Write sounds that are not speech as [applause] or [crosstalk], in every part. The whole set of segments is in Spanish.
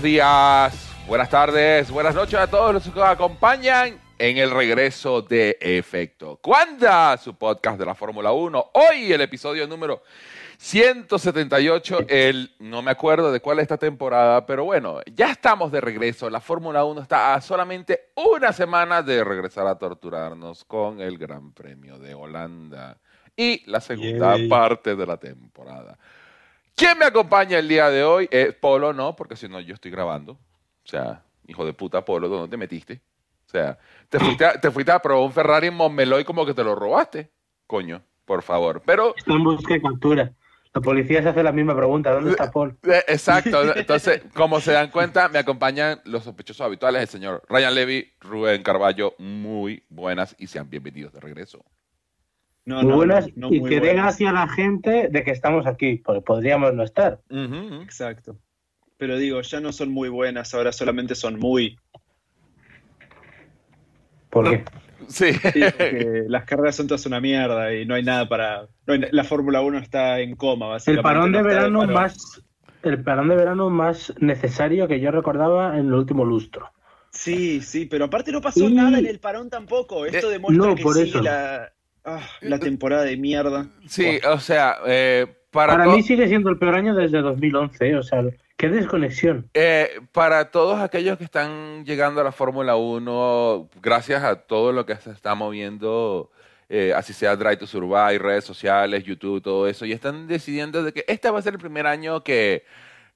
Buenos días, buenas tardes, buenas noches a todos los que nos acompañan en el regreso de Efecto. ¿Cuándo? Su podcast de la Fórmula 1. Hoy el episodio número 178, el no me acuerdo de cuál es esta temporada, pero bueno, ya estamos de regreso. La Fórmula 1 está a solamente una semana de regresar a torturarnos con el Gran Premio de Holanda y la segunda Yay. parte de la temporada. ¿Quién me acompaña el día de hoy? Eh, Polo no, porque si no yo estoy grabando. O sea, hijo de puta Polo, ¿dónde te metiste? O sea, te fuiste a, te fuiste a probar un Ferrari en Montmeló y como que te lo robaste. Coño, por favor. Pero Está en busca y captura. La policía se hace la misma pregunta. ¿Dónde está Paul? Eh, Exacto. Entonces, como se dan cuenta, me acompañan los sospechosos habituales, el señor Ryan Levy, Rubén Carballo, muy buenas y sean bienvenidos de regreso. No, Muy no, buenas. no, no y muy que buenas. gracia a la gente de que estamos aquí, porque podríamos no estar. Exacto. Pero digo, ya no son muy buenas, ahora solamente son muy. Porque Sí. Sí, porque las carreras son todas una mierda y no hay nada para. no hay- la Fórmula 1 está en coma, el básicamente. parón de verano parón. más. El parón de verano más necesario que yo recordaba en el último lustro. Sí, sí, pero aparte no pasó Y- nada en el parón tampoco. Esto Eh, demuestra no, que por sigue eso. la. Ah, la temporada de mierda. Sí, o sea, eh, para, Para mí sigue siendo el peor año desde 2011. ¿eh? O sea, qué desconexión. eh, para todos aquellos que están llegando a la Fórmula 1, gracias a todo lo que se está moviendo, eh, así sea Drive to Survive, redes sociales, YouTube, todo eso, y están decidiendo de que este va a ser el primer año que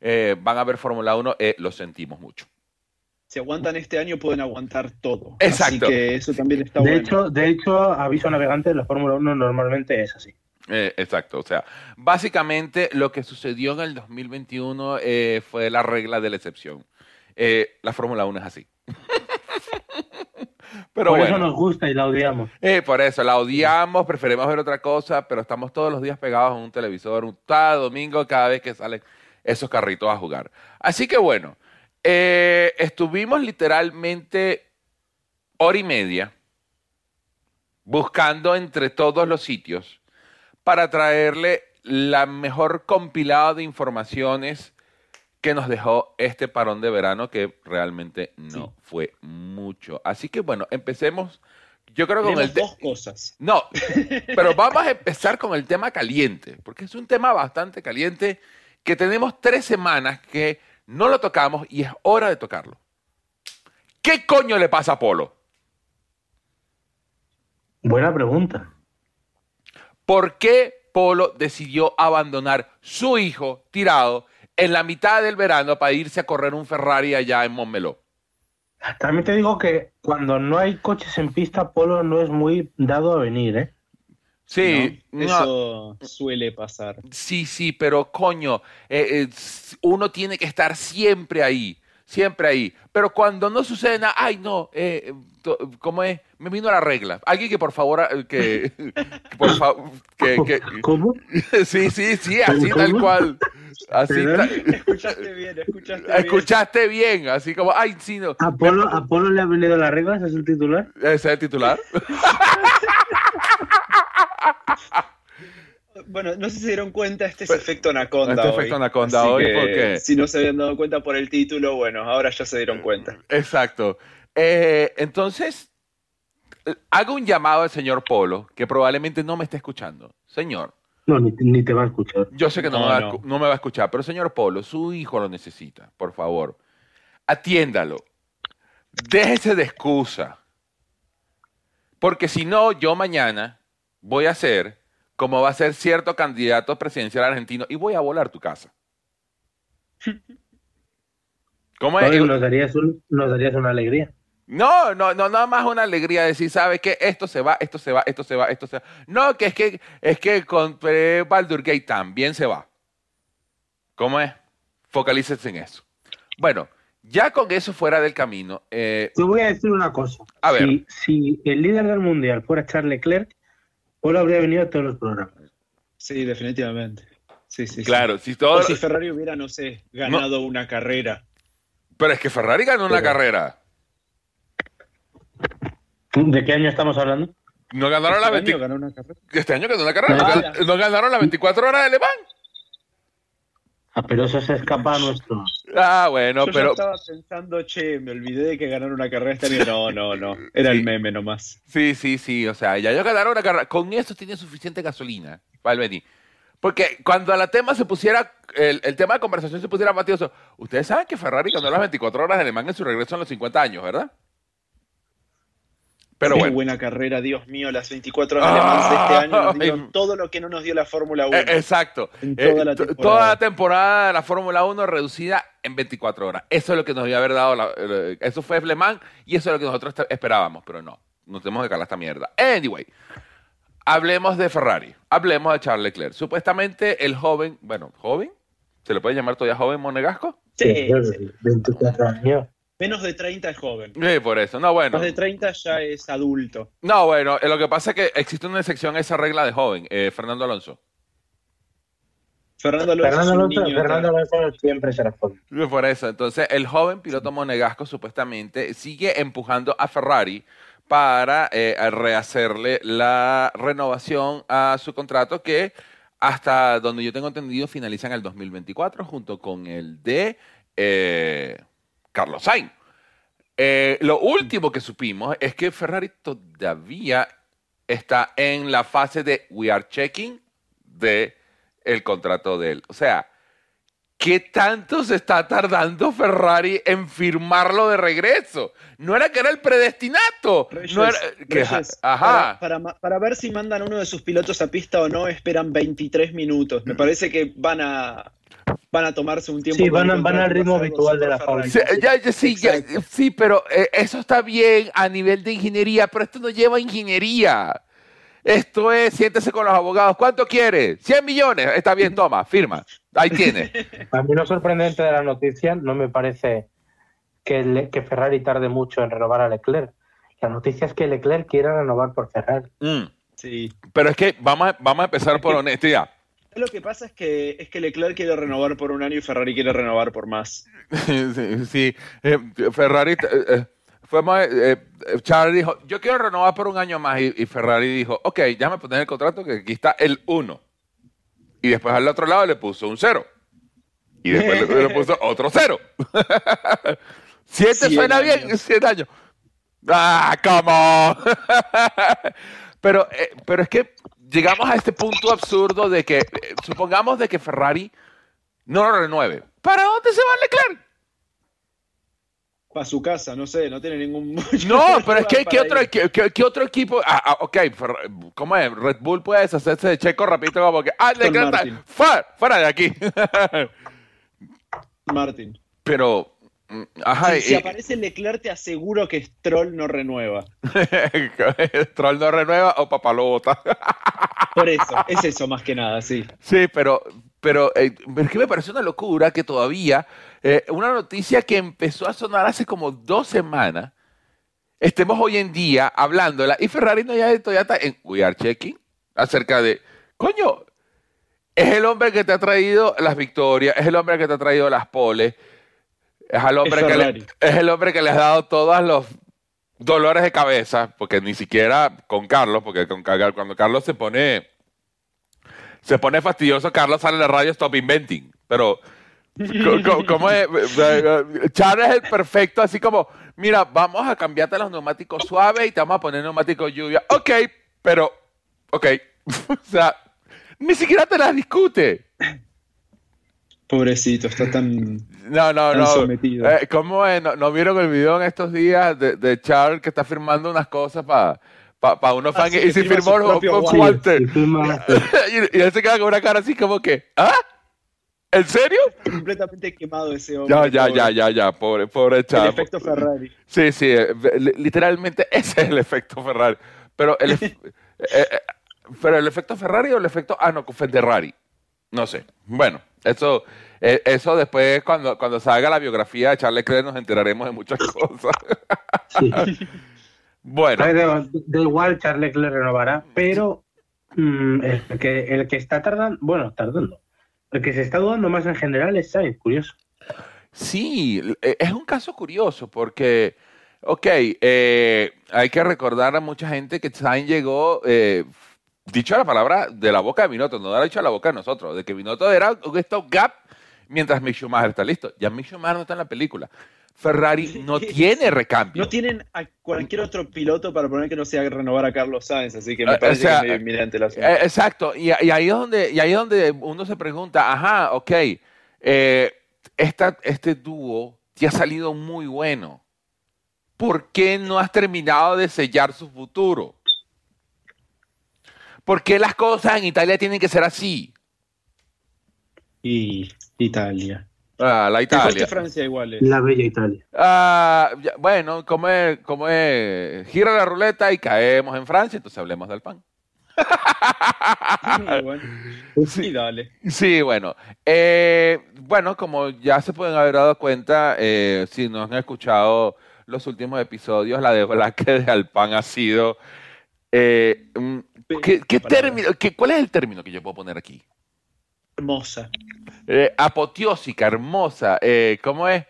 eh, van a ver Fórmula 1, eh, lo sentimos mucho. Si aguantan este año, pueden aguantar todo. Exacto. Así que eso también está De bueno. hecho, de hecho, aviso navegante, la Fórmula 1 normalmente es así. Eh, exacto, o sea, básicamente lo que sucedió en el 2021 eh, fue la regla de la excepción. Eh, la Fórmula 1 es así. [laughs] Pero Por bueno, eso nos gusta y la odiamos. eh, por eso la odiamos, preferimos ver otra cosa, pero estamos todos los días pegados a un televisor, un cada domingo, cada vez que salen esos carritos a jugar. Así que bueno, eh, estuvimos literalmente hora y media buscando entre todos los sitios para traerle la mejor compilada de informaciones que nos dejó este parón de verano, que realmente no Sí. fue mucho. Así que bueno, empecemos. Yo creo que con el dos cosas. No, [laughs] pero vamos a empezar con el tema caliente, porque es un tema bastante caliente que tenemos tres semanas que no lo tocamos y es hora de tocarlo. ¿Qué coño le pasa a Polo? Buena pregunta. ¿Por qué Polo decidió abandonar su hijo tirado en la mitad del verano para irse a correr un Ferrari allá en Montmeló? También te digo que cuando no hay coches en pista, Polo no es muy dado a venir, ¿eh? Sí, ¿no? no, Eso suele pasar. sí, sí, pero coño, eh, eh, uno tiene que estar siempre ahí, siempre ahí. Pero cuando no sucede nada, ay no, eh, to- ¿cómo es? Me vino la regla. Alguien que por favor, eh, que, [laughs] que por favor, que, que- ¿Cómo? [laughs] sí, sí, sí, así ¿Cómo? tal cual. Así ¿Perdón? ta- Escuchaste bien, escuchaste bien. escuchaste bien, así como, ay, sí, no. ¿A Polo, ¿A Polo le ha venido las reglas? ¿Es el titular? ¿Ese es el titular? [laughs] Bueno, no sé si se dieron cuenta, este es Pues, efecto Anaconda este hoy. efecto Anaconda Así hoy, que, porque- Si no se habían dado cuenta por el título, bueno, ahora ya se dieron cuenta. Exacto. Eh, entonces, hago un llamado al señor Polo, que probablemente no me esté escuchando. Señor, No, ni, ni te va a escuchar. yo sé que no, No, me va a, no. escu- no me va a escuchar, pero señor Polo, su hijo lo necesita, por favor. Atiéndalo. Déjese de excusa. Porque si no, yo mañana voy a ser como va a ser cierto candidato presidencial argentino y voy a volar tu casa. [laughs] ¿Cómo es? Nos, darías un- nos darías una alegría. No, no, no, nada más una alegría decir, ¿sabe qué? Esto se va, esto se va, esto se va, esto se va. No, que es que, es que con eh, Baldur Gate también se va. ¿Cómo es? Focalícese en eso. Bueno, ya con eso fuera del camino, eh, Te voy a decir una cosa. A ver. Si, si el líder del mundial fuera Charles Leclerc, Polo habría venido a todos los programas. Sí, definitivamente. Sí, sí, sí. claro, si todo... O si Ferrari hubiera, no sé, ganado una carrera. Pero es que Ferrari ganó una carrera. ¿De qué año estamos hablando? No ganaron la Este 20 año ganó una carrera. Este año ganó una carrera. No, Ah, no ganaron las 24 horas de Le Mans. Ah, pero eso se escapa a nuestro. Ah, bueno, Yo pero ya estaba pensando, che, me olvidé de que ganaron una carrera este año. No, no, no. Era Sí. el meme nomás. sí, sí, sí, o sea, ya yo ganaron una carrera. Con eso tiene suficiente gasolina para el venir. Porque cuando la tema se pusiera, el, el tema de conversación se pusiera batioso, ustedes saben que Ferrari ganó las 24 horas de Le Mans en su regreso en los 50 años, ¿verdad? Pero Qué bueno. buena carrera, Dios mío, las 24 horas Mans de este año nos Ay. dieron todo lo que no nos dio la Fórmula 1. Eh, exacto. En Eh, toda la temporada. toda la temporada de la Fórmula 1 reducida en 24 horas. Eso es lo que nos debió haber dado. la- eh, eso fue Le Mans y eso es lo que nosotros esperábamos, pero no. Nos tenemos que calar esta mierda. Anyway, hablemos de Ferrari. Hablemos de Charles Leclerc. Supuestamente el joven, bueno, joven, ¿se le puede llamar todavía joven Monegasco? Sí, Sí, sí. 24 años. Menos de 30 es joven. Sí, por eso. No, bueno. Más de 30 ya es adulto. No, bueno, eh, lo que pasa es que existe una excepción a esa regla de joven, eh, Fernando Alonso. Fernando Alonso, Fernando es un Alonso, niño Fernando Alonso siempre será joven. Por eso, entonces el joven piloto monegasco supuestamente sigue empujando a Ferrari para eh, rehacerle la renovación a su contrato que hasta donde yo tengo entendido finaliza en el 2024 junto con el de eh, Carlos Sainz. Eh, lo último que supimos es que Ferrari todavía está en la fase de we are checking de el contrato de él. O sea, ¿qué tanto se está tardando Ferrari en firmarlo de regreso? No era que era el predestinato. Reyes, no era, que- Reyes, ajá. Para, para ma- para ver si mandan uno de sus pilotos a pista o no, esperan 23 minutos. Me parece que van a van a tomarse un tiempo. Sí, van a- van al ritmo habitual de la Ferrari. Sí, ya- ya- sí, ya- Exacto. sí, pero eh, eso está bien a nivel de ingeniería, pero esto no lleva ingeniería. Esto es, siéntese con los abogados. ¿Cuánto quiere? 100 millones. Está bien, toma, firma. Ahí tiene. [laughs] A mí lo sorprendente de la noticia no me parece que, le- que Ferrari tarde mucho en renovar a Leclerc. La noticia es que Leclerc quiere renovar por Ferrari. Mm. Sí. Pero es que vamos a, vamos a empezar por honestidad. Lo que pasa es que, es que Leclerc quiere renovar por un año y Ferrari quiere renovar por más. [laughs] sí, sí. Eh, Ferrari, eh, eh, fue más, eh, Charles dijo, yo quiero renovar por un año más y, y Ferrari dijo, ok, déjame poner el contrato que aquí está el 1. Y después al otro lado le puso un 0. Y después le, le puso [laughs] otro 0. [laughs] ¿Siete Cien suena bien? años. 100 años. Ah, come on. pero, pero es que llegamos a este punto absurdo de que, eh, supongamos de que Ferrari no lo renueve. ¿Para dónde se va Leclerc? Para su casa, no sé, no tiene ningún. [laughs] No, [laughs] pero es que ¿qué otro, qué, qué- qué otro equipo? Ah, ah, ok, ¿cómo es? Red Bull puede deshacerse de Checo rapidito como que, ah, Leclerc está- fuera, fuera de aquí. [laughs] Martin. pero, ajá, Si, y- aparece Leclerc, te aseguro que Stroll no renueva. [laughs] Stroll no renueva o papá lo bota. [laughs] Por eso, es eso más que nada, sí. Sí, pero, pero eh, es que me parece una locura que todavía eh, una noticia que empezó a sonar hace como dos semanas, estemos hoy en día hablándola y Ferrari no ya todavía está en We Are Checking acerca de, coño, es el hombre que te ha traído las victorias, es el hombre que te ha traído las poles, es el hombre, Es que le, es el hombre que le has dado todos los dolores de cabeza, porque ni siquiera con Carlos, porque con, cuando Carlos se pone se pone fastidioso, Carlos sale en la radio Stop Inventing. Pero, [laughs] ¿cómo es? Charles es el perfecto, así como, mira, vamos a cambiarte los neumáticos suaves y te vamos a poner neumáticos lluvia. Ok, pero, ok. [laughs] o sea, ni siquiera te las discute. Pobrecito, está tan. No, no, Tan no. sometido. Eh, ¿Cómo es? ¿No, no vieron el video en estos días de, de Charles que está firmando unas cosas para pa, unos Ah, fans? sí, y firma firmó con. Walter. Y firma- [laughs] y, y él se queda con una cara así como que, ¿ah? ¿En serio? completamente quemado ese hombre. Ya, ya, pobre. ya, ya, ya, pobre, pobre El chavo. efecto Ferrari. Sí, sí, eh, li- literalmente [laughs] ese es el efecto Ferrari. Pero el, [laughs] eh, eh, pero el efecto Ferrari o el efecto, ah, no, Ferrari. No sé. Bueno, eso, eh, eso después cuando, cuando salga la biografía de Charles Leclerc nos enteraremos de muchas [laughs] cosas. sí. Bueno, Da, da igual, Charles Leclerc renovará, pero mm, el, que, el que está tardando, bueno, tardando, el que se está dudando más en general es Sainz, curioso. Sí, eh, es un caso curioso porque, ok, eh, hay que recordar a mucha gente que Sainz llegó, eh, dicho la palabra de la boca de Binotto, no lo ha dicho a la boca de nosotros, de que Binotto era un stopgap mientras Mick Schumacher está listo. Ya Mick Schumacher no está en la película. Ferrari no tiene recambio. No tienen a cualquier otro piloto para poner que no sea renovar a Carlos Sainz, así que Eh, me o parece sea, que es medio la Eh, exacto, y, y ahí es donde, y ahí es donde uno se pregunta, ajá, ok, eh, esta- este dúo te ha salido muy bueno. ¿Por qué no has terminado de sellar su futuro? ¿Por qué las cosas en Italia tienen que ser así? Y Italia. Ah, la Italia. Italia. Francia igual. eh. La bella Italia. Ah, ya, bueno, como es, como es, gira la ruleta y caemos en Francia, entonces hablemos del pan. Ah, [laughs] bueno. Sí, dale. Sí, bueno. Eh, bueno, como ya se pueden haber dado cuenta, eh, si no han escuchado los últimos episodios, la de Blaque de Alpan ha sido... eh, mm, ¿qué, término, qué- ¿Cuál es el término que yo puedo poner aquí? Hermosa. Eh, apoteósica, hermosa. Eh, ¿Cómo es?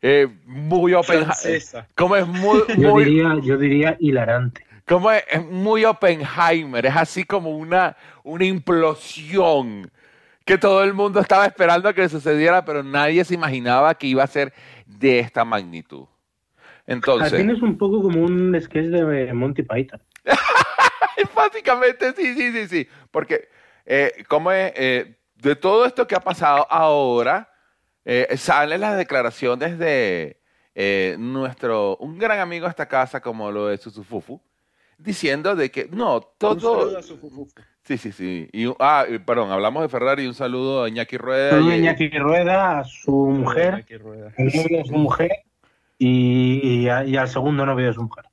Eh, muy open... Francesa. ¿Cómo es? Muy, [laughs] Yo diría, yo diría hilarante. como es, es muy Oppenheimer, es así como una, una implosión que todo el mundo estaba esperando que sucediera, pero nadie se imaginaba que iba a ser de esta magnitud. Entonces, fin es un poco como un sketch de Monty Python. [laughs] [laughs] básicamente sí, sí, sí, sí, porque eh, como es, eh, de todo esto que ha pasado ahora, eh, salen las declaraciones de eh, nuestro, un gran amigo de esta casa como lo es Susufufu, diciendo de que no, Un todo... saludo a su fufufu. Sí, sí, sí. Y, ah, y, perdón, hablamos de Ferrari. Un saludo a Iñaki Rueda. Saludo a Iñaki Rueda, a su mujer, de su mujer y, y a- y al segundo novio de su mujer.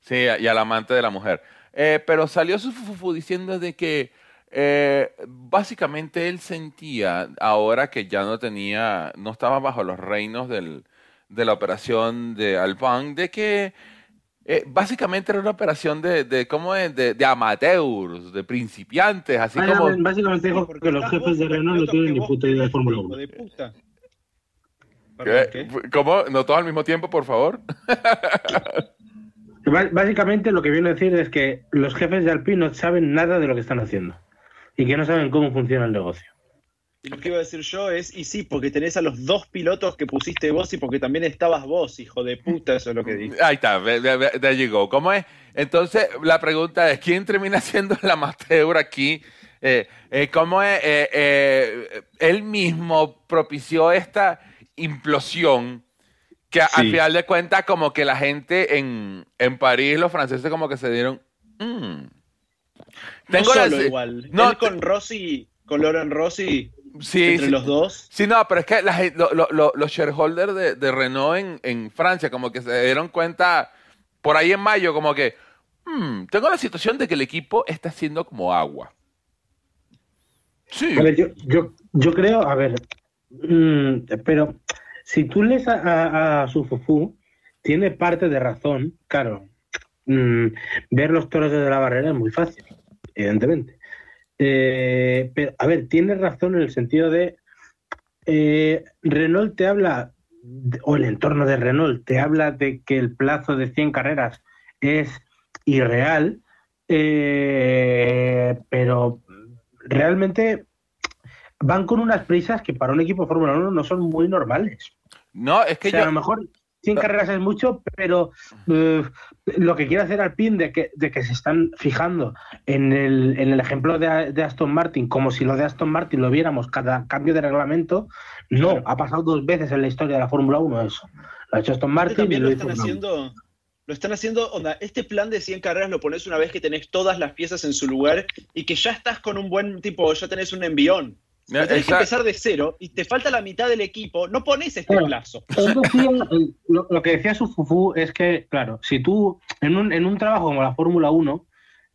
Sí, y al amante de la mujer. Eh, pero salió su fufu diciendo de que eh, básicamente él sentía, ahora que ya no tenía, no estaba bajo los reinos del, de la operación de Alban, de que eh, básicamente era una operación de, de ¿cómo es? De, de amateurs, de principiantes, así Ah, como... Básicamente dijo Porque que los jefes de Renault no tienen ni puta idea de Fórmula hijo 1. de puta. ¿Qué? ¿Cómo? ¿No todo al mismo tiempo, por favor? [laughs] Básicamente lo que viene a decir es que los jefes de Alpine no saben nada de lo que están haciendo y que no saben cómo funciona el negocio. Y lo que iba a decir yo es, y sí, porque tenés a los dos pilotos que pusiste vos y porque también estabas vos, hijo de puta, eso es lo que dije. Ahí está, there you go. ¿Cómo es? Entonces, la pregunta es, ¿quién termina [laughs] siendo el amateur aquí? Eh, eh, ¿Cómo es? Eh, eh, él mismo propició esta implosión que a- al final de cuentas como que la gente en, en París, los franceses como que se dieron... "Mm". Tengo no solo igual. no, Él con Rossi, con Loren Rossi, Sí, entre sí. los dos. Sí, no, pero es que la lo- lo- lo- los shareholders de, de Renault en, en Francia como que se dieron cuenta por ahí en mayo como que "Hmm, tengo la situación de que el equipo está haciendo como agua. Sí. A ver, yo, yo, yo creo, a ver, mm, pero si tú lees a, a, a tiene parte de razón, claro. mm, ver los toros desde la barrera es muy fácil, evidentemente. Eh, pero, a ver, tiene razón en el sentido de eh, Renault te habla, o el entorno de Renault te habla de que el plazo de 100 carreras es irreal, eh, pero realmente van con unas prisas que para un equipo de Fórmula 1 no son muy normales. No, es que O sea, a yo... lo mejor 100 carreras es mucho, pero eh, lo que quiere hacer Alpine de que, de que se están fijando en el, en el ejemplo de, de Aston Martin, como si lo de Aston Martin lo viéramos cada cambio de reglamento, no, ha pasado dos veces en la historia de la Fórmula 1 eso. Lo ha hecho Aston Aparte Martin y también lo lo están haciendo. Lo están haciendo, onda, este plan de 100 carreras lo pones una vez que tenés todas las piezas en su lugar y que ya estás con un buen tipo, ya tenés un envión. Pero tenés que empezar de cero y te falta la mitad del equipo, no pones este Claro. plazo. Lo, lo que decía su Fufu es que, claro, si tú en un, en un trabajo como la Fórmula 1,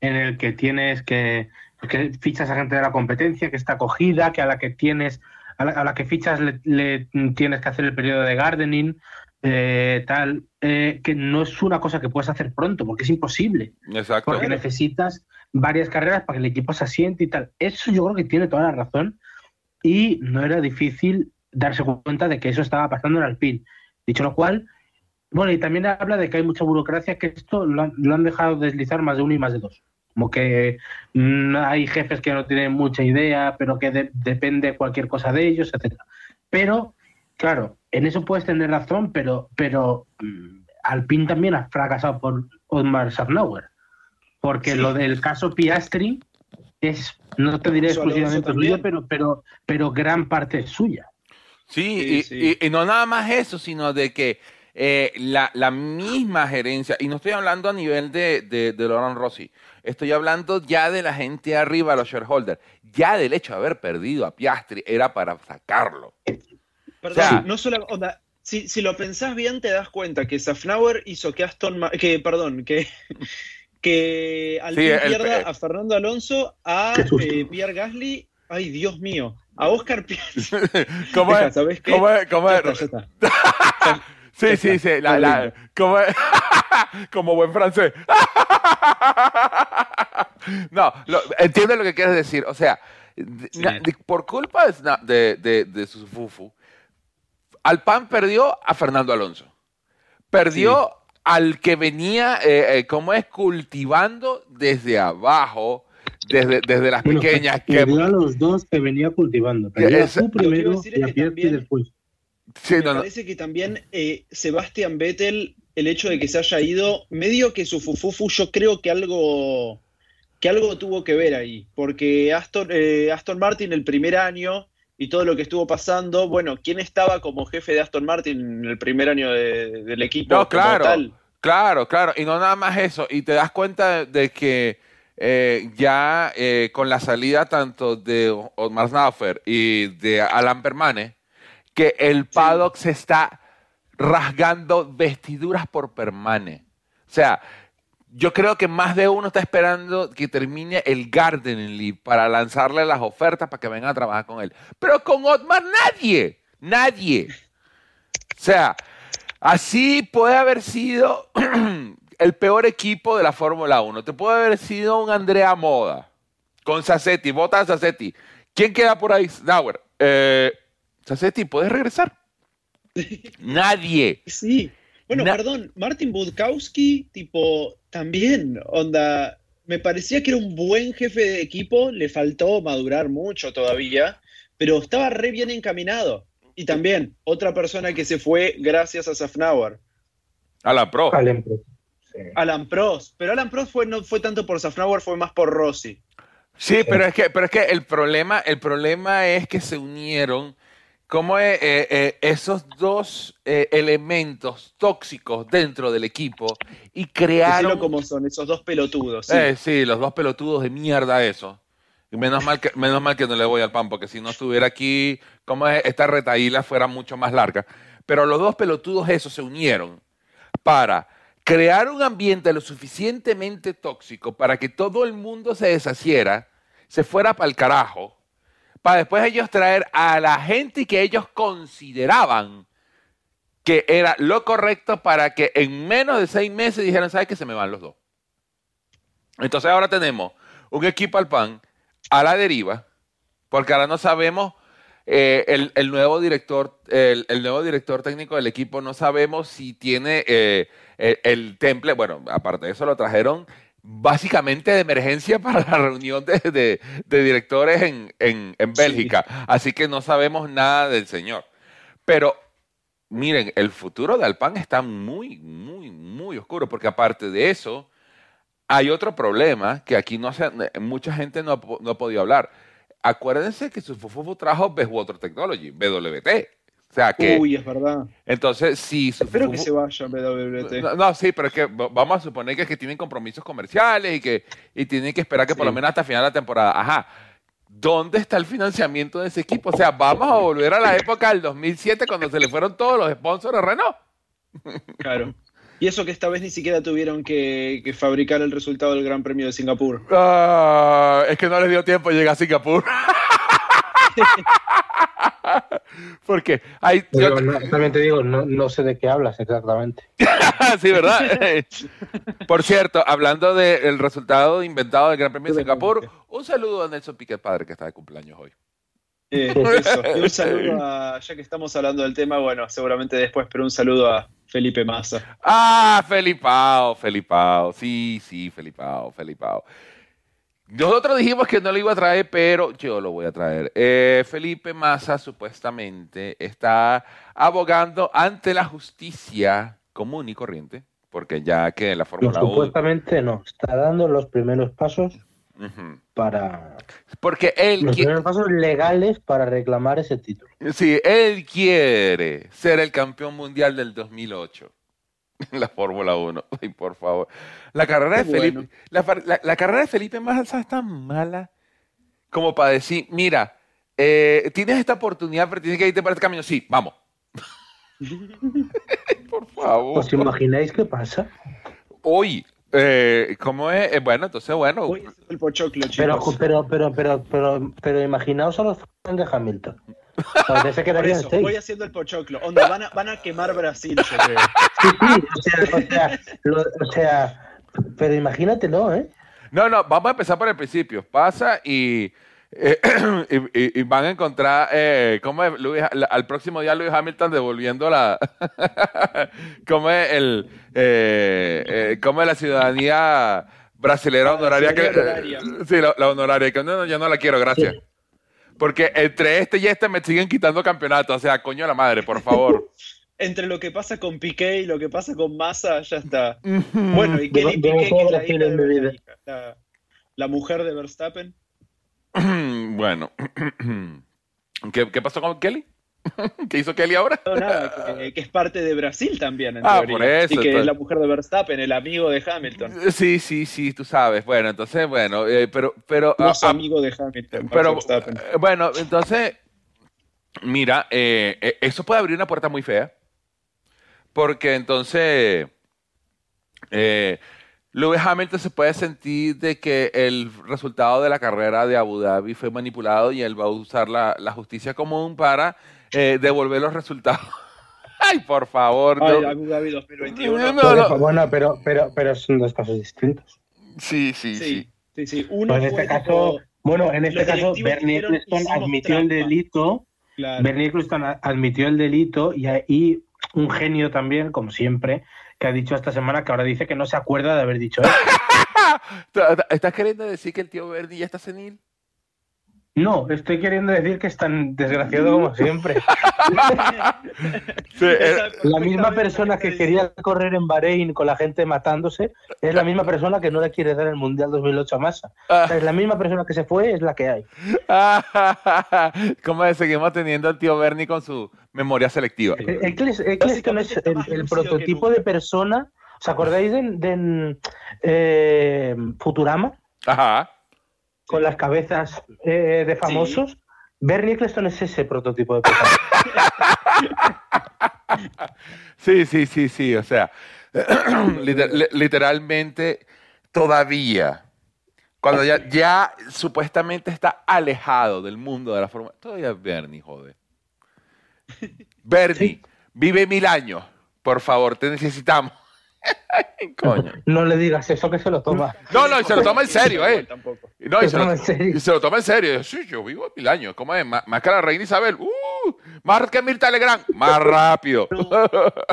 en el que tienes que, que fichas a gente de la competencia, que está acogida, que a la que tienes, a la, a la que fichas le, le tienes que hacer el periodo de gardening, eh, tal, eh, que no es una cosa que puedes hacer pronto, porque es imposible, Exacto. porque necesitas varias carreras para que el equipo se asiente y tal. Eso yo creo que tiene toda la razón y no era difícil darse cuenta de que eso estaba pasando en Alpine. Dicho lo cual, bueno, y también habla de que hay mucha burocracia, que esto lo han, lo han dejado deslizar más de uno y más de dos. Como que mm, hay jefes que no tienen mucha idea, pero que de- depende cualquier cosa de ellos, etcétera. Pero, claro, en eso puedes tener razón, pero, pero mm, Alpine también ha fracasado por Otmar Safnauer. Porque lo del caso Piastri es, no te diré exclusivamente suyo, pero, pero, pero gran parte es suya. Sí, y, no nada más eso, sino de que eh, la, la, misma gerencia, y no estoy hablando a nivel de, de, de Laurent Rossi, estoy hablando ya de la gente arriba, los shareholders, ya del hecho de haber perdido a Piastri era para sacarlo. Perdón, no solo, si, si, lo pensás bien, te das cuenta que Safnauer hizo que Aston, que, perdón, que, que al pierda a Fernando Alonso, a eh, Pierre Gasly, ay Dios mío, a Oscar Piastri. [laughs] ¿Cómo es? ¿Sabes qué? ¿Cómo es? ¿Cómo es? [laughs] Sí, sí, sí. La, la, como, [laughs] como, buen francés. no, lo, entiendo lo que quieres decir. O sea, por culpa de, de, de, su fufu, Alpan perdió a Fernando Alonso. Perdió al que venía, eh, eh, como es, cultivando desde abajo, desde, desde las pequeñas. Que, a los dos que venía cultivando. A su primero y a me parece que también eh, Sebastian Vettel, el hecho de que se haya ido, medio que su fufufu, yo creo que algo, que algo tuvo que ver ahí, porque Aston, eh, Aston Martin el primer año y todo lo que estuvo pasando, bueno, ¿quién estaba como jefe de Aston Martin en el primer año del equipo? No, claro, claro, claro, y no nada más eso, y te das cuenta de que eh, ya con la salida tanto de Otmar Snaufer y de Alan Permane, que el paddock se está rasgando vestiduras por permane. O sea, yo creo que más de uno está esperando que termine el Garden League para lanzarle las ofertas para que vengan a trabajar con él. Pero con Otmar nadie, nadie. O sea, así puede haber sido [clears throat] el peor equipo de la Fórmula 1. Te puede haber sido un Andrea Moda con Sassetti, vota a Sassetti. ¿Quién queda por ahí? Nauer. Eh, Sassetti, ¿puedes regresar? [laughs] Nadie. Sí. Bueno, perdón, Martin Budkowski, tipo, también, onda, me parecía que era un buen jefe de equipo, le faltó madurar mucho todavía, pero estaba re bien encaminado. Y también, otra persona que se fue gracias a Safnauer. Alan Prost. Alan Prost. Alan Prost. Pero Alan Prost fue, no fue tanto por Safnauer, fue más por Rossi. Sí, pero es que, pero es que el problema, el problema es que se unieron cómo eh, eh, esos dos eh, elementos tóxicos dentro del equipo y crearon... como son, esos dos pelotudos. Sí. sí, los dos pelotudos de mierda eso. Y menos mal, que, menos mal que no le voy al pan, porque si no estuviera aquí, como esta retaíla fuera mucho más larga. Pero los dos pelotudos esos se unieron para crear un ambiente lo suficientemente tóxico para que todo el mundo se deshaciera, se fuera para el carajo, para después ellos traer a la gente que ellos consideraban que era lo correcto para que en menos de seis meses dijeran, ¿sabes que Se me van los dos. Entonces ahora tenemos un equipo al pan a la deriva, porque ahora no sabemos eh, el, nuevo director, el, nuevo director técnico del equipo, no sabemos si tiene eh, el, temple, bueno, aparte de eso lo trajeron básicamente de emergencia para la reunión de, directores en, en, Bélgica. Así que no sabemos nada del señor. Pero miren, el futuro de Alpan está muy, muy, muy oscuro, porque aparte de eso, hay otro problema que aquí no se, mucha gente no, no ha podido hablar. Acuérdense que su Fufufu trajo Best Water Technology, BWT. O sea que. Uy, es verdad. Entonces, si. Espero que se vaya BWT. No, sí, pero es que vamos a suponer que, que tienen compromisos comerciales y que y tienen que esperar que por lo menos hasta final de la temporada. Ajá. ¿Dónde está el financiamiento de ese equipo? O sea, vamos a volver a la época del 2007 cuando se le fueron todos los sponsors a Renault. Claro. Y eso que esta vez ni siquiera tuvieron que, fabricar el resultado del Gran Premio de Singapur. Ah, es que no les dio tiempo llegar a Singapur. [laughs] [laughs] Porque hay. también te digo, no, sé de qué hablas exactamente. [laughs] sí, ¿verdad? [laughs] Por cierto, hablando del resultado inventado del Gran Premio de Singapur, un saludo a Nelson Piquet Padre, que está de cumpleaños hoy. Eh, y un saludo a, ya que estamos hablando del tema, bueno, seguramente después, pero un saludo a Felipe Massa. Ah, Felipao, Felipao, sí, sí, Felipao, Felipao. Nosotros dijimos que no lo iba a traer, pero yo lo voy a traer. Eh, Felipe Massa supuestamente está abogando ante la justicia común y corriente, porque ya que la Fórmula 1... Supuestamente no, está dando los primeros pasos para... Porque él... Los primeros pasos legales para reclamar ese título. Sí, él quiere ser el campeón mundial del 2008 en [laughs] la Fórmula 1. [laughs] Ay, por favor. La carrera de Felipe, la, carrera de Felipe Massa es tan mala como para decir, mira, eh, tienes esta oportunidad, pero tienes que irte para este camino. Sí, vamos. [laughs] por favor. ¿Os imagináis qué pasa? Hoy, eh, ¿Cómo es? Eh, bueno, entonces, bueno. Hoy es el pochoclo, pero, pero, pero, pero, pero, pero, imaginaos a los fans de Hamilton. voy haciendo el pochoclo. Onda, van a, van a quemar Brasil, yo creo. Sí, sí, o sea, o sea, o sea pero imagínatelo, ¿eh? No, no, vamos a empezar por el principio. Pasa y, eh, [clears throat] y, van a encontrar, eh, ¿cómo es? al próximo día Luis Hamilton devolviendo la, [laughs] ¿cómo es el, eh, eh cómo es la ciudadanía brasileña honoraria? Que, sí, la, honoraria, que no, no, yo no la quiero, gracias. Porque entre este y este me siguen quitando campeonatos, o sea, coño la madre, por favor. [laughs] entre lo que pasa con Piqué y lo que pasa con Massa, ya está. Bueno, y Kelly Piqué, que es la, la, mujer de Verstappen. [clears throat] bueno, [clears throat] ¿Qué, ¿qué, pasó con Kelly? [laughs] ¿Qué hizo Kelly ahora? No, nada, que, es parte de Brasil también, en ah, por eso. Y que es la mujer de Verstappen, el amigo de Hamilton. Sí, sí, sí, tú sabes. Bueno, entonces, bueno, eh, pero... pero no es amigo de Hamilton. Pero, Verstappen. Eh, bueno, entonces, mira, eh, eso puede abrir una puerta muy fea porque entonces eh, Lewis Hamilton se puede sentir de que el resultado de la carrera de Abu Dhabi fue manipulado y él va a usar la, justicia común para eh, devolver los resultados. [laughs] Ay, por favor. Ay, Abu Dhabi 2021. Bueno, pero, pero, pero son dos casos distintos. Sí, sí, sí. sí. sí, Uno en este caso, bueno, en este caso, Bernie Eccleston admitió el delito. Bernie Eccleston admitió el delito y ahí un genio también, como siempre, que ha dicho esta semana que ahora dice que no se acuerda de haber dicho eso. [laughs] ¿Estás queriendo decir que el tío Verdi ya está senil? No, estoy queriendo decir que es tan desgraciado como siempre. [laughs] la misma persona que quería correr en Bahrein con la gente matándose es la misma persona que no le quiere dar el Mundial 2008 a Massa. es la misma persona que se fue, es la que hay. [laughs] ¿Cómo seguimos teniendo al tío Bernie con su memoria selectiva? Eccleston es el, prototipo de persona. ¿Os acordáis de, eh, Futurama? Ajá con las cabezas eh, de famosos. Bernie Eccleston es ese prototipo de persona. [laughs] sí, sí, sí, sí. O sea, [clears throat] literalmente todavía, cuando ya, ya supuestamente está alejado del mundo de la forma. Todavía Bernie, joder. [laughs] Bernie, vive mil años. Por favor, te necesitamos. [laughs] Coño. No le digas eso que se lo toma. No, no, y se lo toma en serio, ¿eh? No, y se, lo, se, lo, toma en serio. Sí, yo vivo mil años. ¿Cómo es? Más, que la reina Isabel. Uh, más que Mirta Legrand. Más rápido.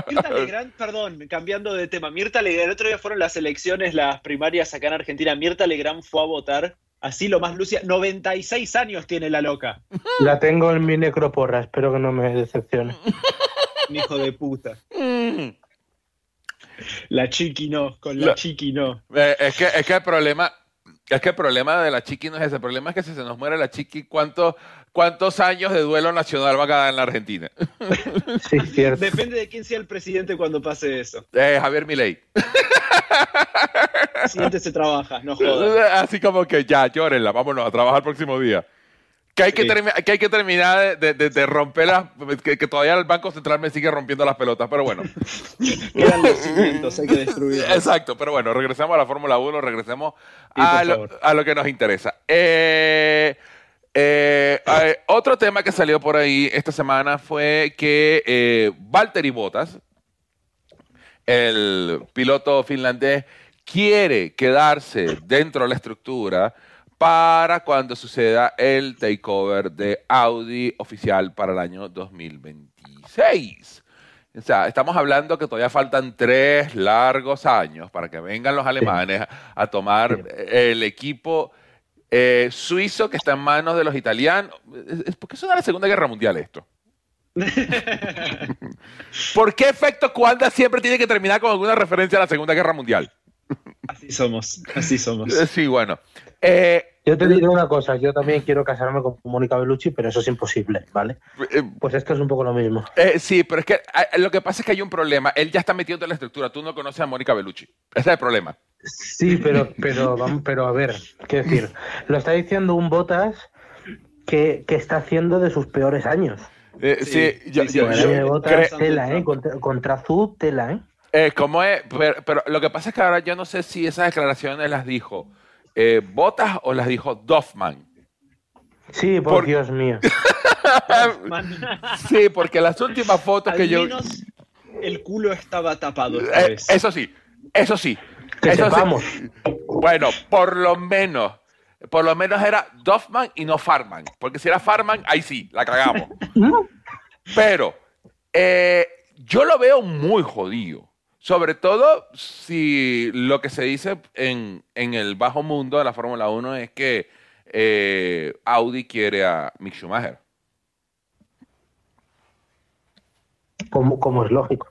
Mirta Legrand, perdón, cambiando de tema. Mirta Legrand, el otro día fueron las elecciones, las primarias acá en Argentina. Mirta Legrand fue a votar. Así lo más lucia. 96 años tiene la loca. La tengo en mi necroporra. Espero que no me decepcione. hijo de puta. La chiqui no, con la, chiqui no. Eh, es, que, es que el problema, es que el problema de la chiqui no es ese. El problema es que si se nos muere la chiqui, ¿cuántos, cuántos años de duelo nacional va a quedar en la Argentina? [laughs] Sí, cierto. Depende de quién sea el presidente cuando pase eso. Eh, Javier Milei. [laughs] El presidente se trabaja, no jodas. Así como que ya, llórenla, vámonos a trabajar el próximo día. Que hay, que, que, hay que terminar de, de, romper las. Que, todavía el Banco Central me sigue rompiendo las pelotas, pero bueno. [laughs] Quedan los cimientos, hay que destruir. Exacto, pero bueno, regresemos a la Fórmula 1, regresemos a, lo, que nos interesa. Eh, eh, otro tema que salió por ahí esta semana fue que eh, Valtteri Bottas, el piloto finlandés, quiere quedarse dentro de la estructura para cuando suceda el takeover de Audi oficial para el año 2026. O sea, estamos hablando que todavía faltan tres largos años para que vengan los alemanes a tomar el equipo eh, suizo que está en manos de los italianos. ¿Por qué suena la Segunda Guerra Mundial esto? [laughs] ¿Por qué efecto Cuanda siempre tiene que terminar con alguna referencia a la Segunda Guerra Mundial? Así somos, así somos. Sí, bueno. Eh, yo te diré una cosa, yo también quiero casarme con Mónica Bellucci, pero eso es imposible, ¿vale? Eh, pues esto es un poco lo mismo. Eh, sí, pero es que lo que pasa es que hay un problema. Él ya está metido en la estructura. Tú no conoces a Mónica Bellucci. Ese es el problema. Sí, pero, pero, pero a ver, qué decir, lo está diciendo un Botas que, que está haciendo de sus peores años. Eh, sí, yo, yo, tela, ¿eh? Contra, contra tela, ¿eh? Eh, ¿Cómo es? Pero, lo que pasa es que ahora yo no sé si esas declaraciones las dijo eh, Botas o las dijo Doffman. Sí, por, Dios mío. [laughs] sí, porque las últimas fotos que yo. Menos el culo estaba tapado. Eh, eso sí, eso sí. eso sí. Bueno, por lo menos. Por lo menos era Doffman y no Farman. Porque si era Farman, ahí sí, la cagamos. [laughs] Pero eh, yo lo veo muy jodido. Sobre todo si lo que se dice en, el bajo mundo de la Fórmula 1 es que eh, Audi quiere a Mick Schumacher. Como, es lógico.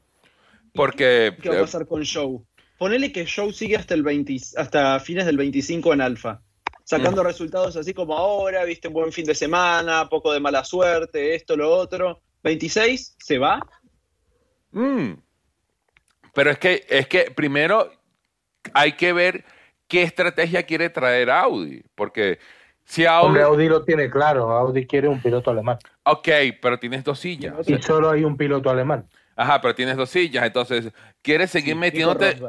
Porque. ¿Qué va a pasar con Show? Ponele que Show sigue hasta, el 20, hasta fines del 25 en Alfa. Sacando mm. resultados así como ahora, viste un buen fin de semana, poco de mala suerte, esto, lo otro. 26, ¿se va? Mm. Pero es que, es que primero hay que ver qué estrategia quiere traer Audi, porque si Audi... Audi lo tiene claro, Audi quiere un piloto alemán. Ok, pero tienes dos sillas. Y solo hay un piloto alemán. Ajá, pero tienes dos sillas, entonces, ¿quieres seguir metiéndote...?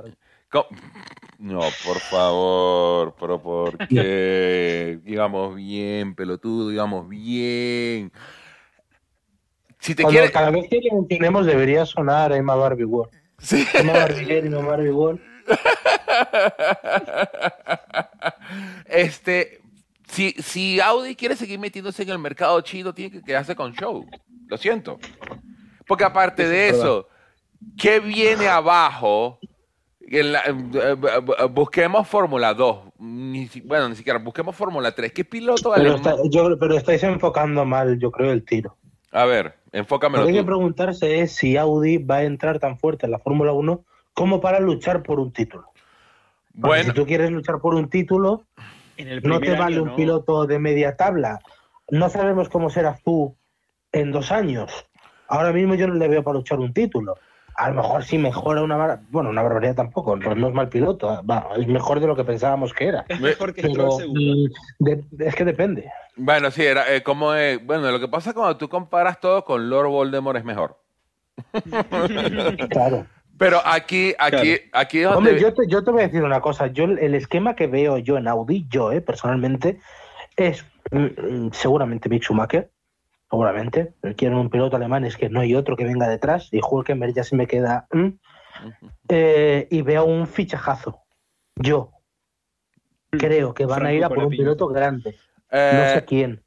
No, por favor, pero ¿por [laughs] qué? digamos bien, pelotudo, digamos bien. Si te quieres... Cada vez que lo tenemos debería sonar Emma Barbie World. Sí. este, si, si Audi quiere seguir metiéndose en el mercado chino, tiene que quedarse con Show. Lo siento. Porque aparte de eso, ¿qué viene abajo? En la, busquemos Fórmula 2. bueno, ni siquiera busquemos Fórmula 3. ¿Qué piloto pero, pero estáis enfocando mal, yo creo, el tiro. A ver, enfócame. Lo que hay que preguntarse es si Audi va a entrar tan fuerte en la Fórmula 1 como para luchar por un título. bueno. Si tú quieres luchar por un título, no te vale un piloto de media tabla. No sabemos cómo serás tú en dos años. Ahora mismo yo no le veo para luchar un título. A lo mejor si mejora una bar... bueno, una barbaridad tampoco, no, es mal piloto, es mejor de lo que pensábamos que era. Es mejor que Pero, mm, es que depende. Bueno, sí, era eh, como bueno, lo que pasa cuando tú comparas todo con Lord Voldemort es mejor. claro. Pero aquí, aquí, aquí es donde... Hombre, yo te, yo te voy a decir una cosa. Yo el esquema que veo yo en Audi, yo, eh, personalmente, es mm, mm, seguramente Mick Schumacher, seguramente. Quieren un piloto alemán, es que no hay otro que venga detrás. Y Hulkenberg ya se me queda. Mm. Eh, y veo un fichajazo. Yo creo que van a ir a por un piloto grande. No sé eh, quién.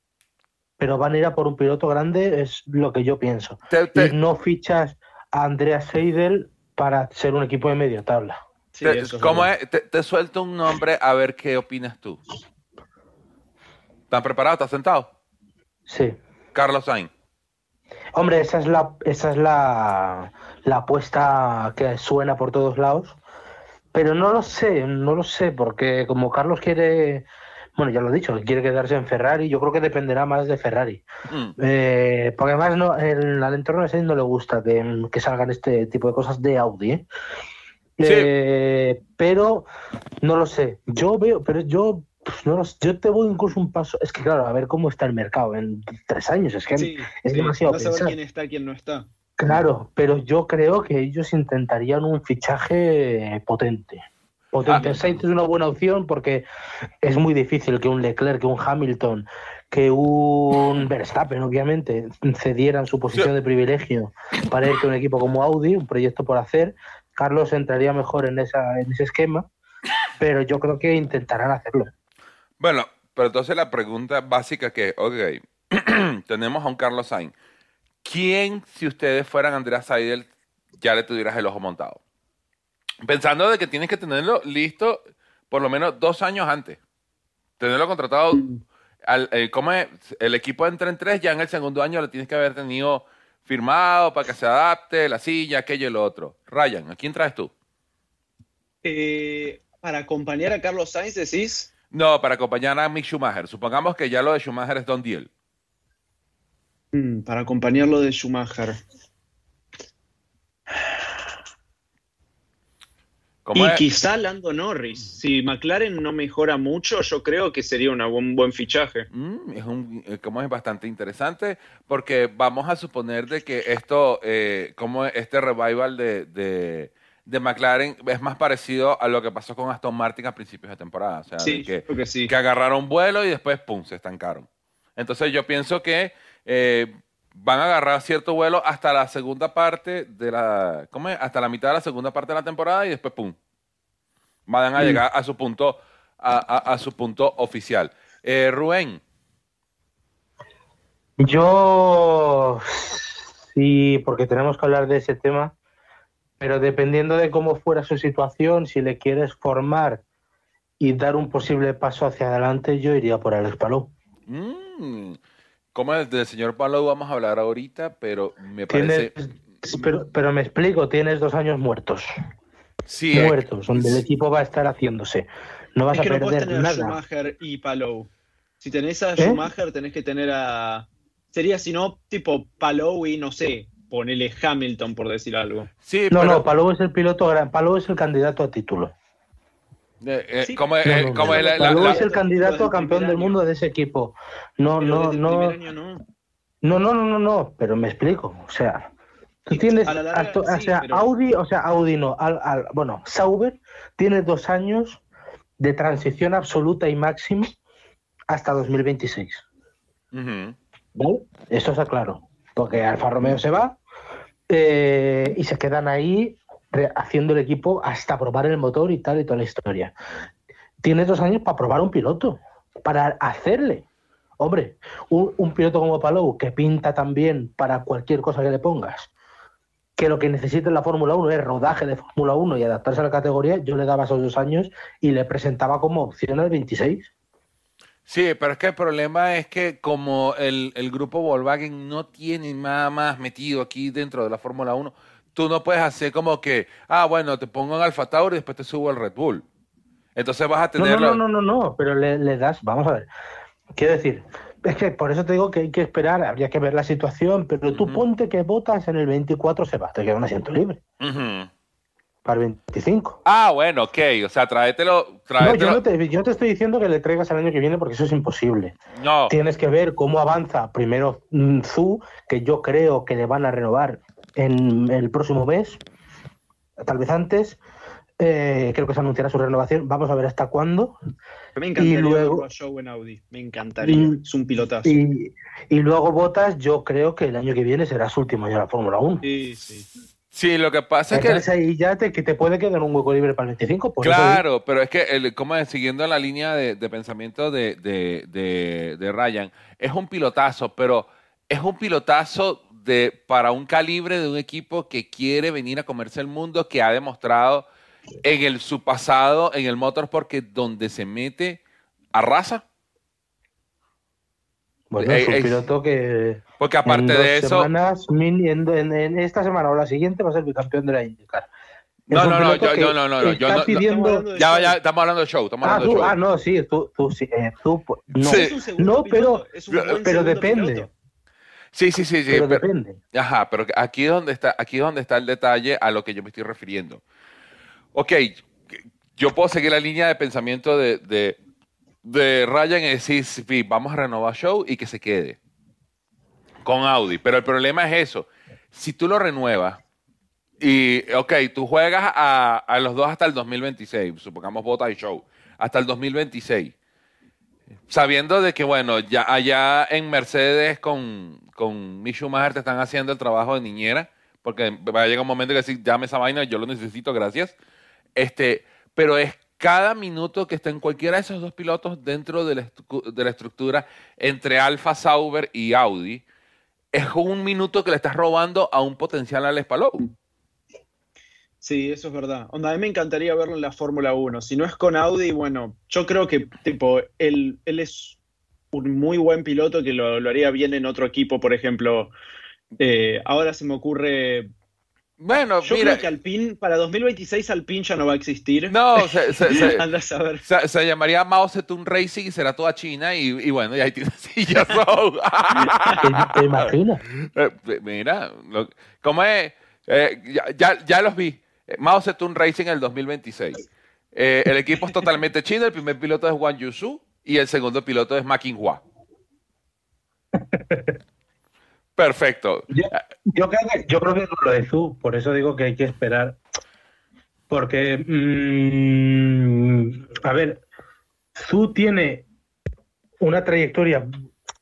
Pero van a ir a por un piloto grande, es lo que yo pienso. Y no fichas a Andrea Seidel para ser un equipo de medio tabla. te, te, suelto un nombre a ver qué opinas tú. ¿Estás preparado? ¿Estás sentado? Sí. Carlos Sainz. Hombre, esa es la, esa es la, la apuesta que suena por todos lados. Pero no lo sé, no lo sé, porque como Carlos quiere, bueno, ya lo he dicho, quiere quedarse en Ferrari, yo creo que dependerá más de Ferrari. Mm. Eh, porque además no, el, al entorno de Sainz no le gusta que, que, salgan este tipo de cosas de Audi. ¿eh? Eh, pero no lo sé. Yo veo, pero yo pues no yo te voy incluso un paso. Es que, claro, a ver cómo está el mercado en tres años. Es que es demasiado. No saber quién está, quién no está. Claro, pero yo creo que ellos intentarían un fichaje potente. Potente. Ah. Sainz es una buena opción porque es muy difícil que un Leclerc, que un Hamilton, que un [laughs] Verstappen, obviamente, cedieran su posición de privilegio para ir con un equipo como Audi, un proyecto por hacer. Carlos entraría mejor en, esa, en ese esquema, pero yo creo que intentarán hacerlo. Bueno, pero entonces la pregunta básica que, ok, [clears throat] tenemos a un Carlos Sainz. ¿Quién, si ustedes fueran Andrea Seidel, ya le tuvieras el ojo montado? Pensando de que tienes que tenerlo listo por lo menos dos años antes. Tenerlo contratado, al, eh, ¿cómo es? el equipo entra en tres, ya en el segundo año lo tienes que haber tenido firmado para que se adapte, la silla, aquello y lo otro. Ryan, ¿a quién traes tú? Eh, para acompañar a Carlos Sainz, decís. No, para acompañar a Mick Schumacher. Supongamos que ya lo de Schumacher es Don Deal. Mm, para acompañarlo de Schumacher. Y quizá Lando Norris. Si McLaren no mejora mucho, yo creo que sería un buen fichaje. Mm, es un, eh, como es bastante interesante, porque vamos a suponer de que esto, eh, como este revival de, de, McLaren es más parecido a lo que pasó con Aston Martin a principios de temporada. O sea, que, que agarraron vuelo y después, pum, se estancaron. Entonces yo pienso que eh, van a agarrar cierto vuelo hasta la segunda parte de la. ¿Cómo es? Hasta la mitad de la segunda parte de la temporada y después ¡pum! Van a mm. llegar a su punto, a, su punto oficial. Eh, Rubén. Yo sí, porque tenemos que hablar de ese tema, pero dependiendo de cómo fuera su situación, si le quieres formar y dar un posible paso hacia adelante, yo iría por Alex Palou. Mm. Como el del señor Palo vamos a hablar ahorita, pero me parece... pero, pero me explico, tienes dos años muertos. Sí, muertos, donde el equipo va a estar haciéndose. No vas a perder no puedes tener nada. Schumacher y Palou. Si tenés a ¿Eh? Schumacher, tenés que tener a. Sería, si no, tipo Palou y no sé, ponele Hamilton, por decir algo. Sí, no, no, Palou es el piloto gran. Palou es el candidato a título. Eh, eh, como, es el candidato a campeón del mundo de ese equipo. No, no, no, no. No, no, no, no, pero me explico. O sea, tú tienes. o sea, Audi, o sea, Audi no. Al, bueno, Sauber tiene dos años de transición absoluta y máxima hasta 2026. ¿Vale? Eso está claro. Porque Alfa Romeo se va eh, y se quedan ahí haciendo el equipo hasta probar el motor y tal y toda la historia. Tienes dos años para probar un piloto, para hacerle. Hombre, un, piloto como Palou que pinta también para cualquier cosa que le pongas, que lo que necesita en la Fórmula 1 es rodaje de Fórmula 1 y adaptarse a la categoría, yo le daba esos dos años y le presentaba como opción al 26. Sí, pero es que el problema es que como el, el grupo Volkswagen no tiene nada más metido aquí dentro de la Fórmula 1, tú no puedes hacer como que, ah, bueno, te pongo en Alfa Tauri y después te subo al Red Bull. Entonces vas a tener. No, no, no, no, no, pero le, das, vamos a ver. Quiero decir, es que por eso te digo que hay que esperar, habría que ver la situación, pero tú ponte que votas en el 24 se va, te queda un asiento libre. Para el 25. Ah, bueno, ok, o sea, tráetelo. No, yo, no te, yo te estoy diciendo que le traigas el año que viene porque eso es imposible. No. Tienes que ver cómo avanza primero Zu, que yo creo que le van a renovar en el próximo mes, tal vez antes. Eh, creo que se anunciará su renovación. Vamos a ver hasta cuándo. Me encantaría y luego, show en Audi. Me encantaría. es un pilotazo. Y, luego Botas, yo creo que el año que viene será su último año en la Fórmula 1. Sí, sí. Sí, lo que pasa es que. ahí ya te, que te puede quedar un hueco libre para el 25. claro, pero es que, el, como siguiendo la línea de, pensamiento de, de Ryan, es un pilotazo, pero es un pilotazo de, para un calibre de un equipo que quiere venir a comerse el mundo, que ha demostrado en el, su pasado en el motorsport que donde se mete arrasa. Bueno, es un eh, piloto que. Porque aparte de eso. en, esta semana o la siguiente va a ser bicampeón de la IndyCar. No, no, no, yo, no, no, no, yo no, pidiendo... ya, ya, estamos hablando de show, estamos ah, hablando tú, de show. Ah, no, sí, tú, tú, sí, eh, tú no, sí. no, pero, pero depende. Sí, sí, sí, sí. Pero, depende. Ajá, pero aquí es donde está, aquí es donde está el detalle a lo que yo me estoy refiriendo. Ok, yo puedo seguir la línea de pensamiento de, de, de Ryan y decir, sí, vamos a renovar show y que se quede con Audi. Pero el problema es eso. Si tú lo renuevas y, ok, tú juegas a, a los dos hasta el 2026, supongamos Bota y Show, hasta el 2026 sabiendo de que, bueno, ya allá en Mercedes con, con te están haciendo el trabajo de niñera, porque va a llegar un momento que decir, llame esa vaina, yo lo necesito, gracias. Este, pero es cada minuto que está en cualquiera de esos dos pilotos dentro de la, estructura entre Alfa Sauber y Audi, es un minuto que le estás robando a un potencial Palou. Sí, eso es verdad. Onda, a mí me encantaría verlo en la Fórmula 1. Si no es con Audi, bueno, yo creo que tipo, él, él es un muy buen piloto que lo, lo haría bien en otro equipo, por ejemplo. Eh, ahora se me ocurre Bueno, Yo mira, creo que Alpine, para 2026 Alpine ya no va a existir. no, se, se- se- [laughs] Anda a saber. se- se llamaría Mao Zedong Racing y será toda China y, y bueno, y ahí tienes [laughs] sillas. ¿Te, te imaginas? [laughs] Eh, Mira, lo- ¿cómo es? Eh, ya, ya, ya los vi. Eh, Mao Zedong Racing en el 2026. Eh, el equipo es totalmente chino. El primer piloto es Wang Yusu y el segundo piloto es Ma Qinghua. [laughs] Perfecto. Yo, yo creo que, yo creo que con lo de Zu, por eso digo que hay que esperar. Porque, mm, a ver, Zu tiene una trayectoria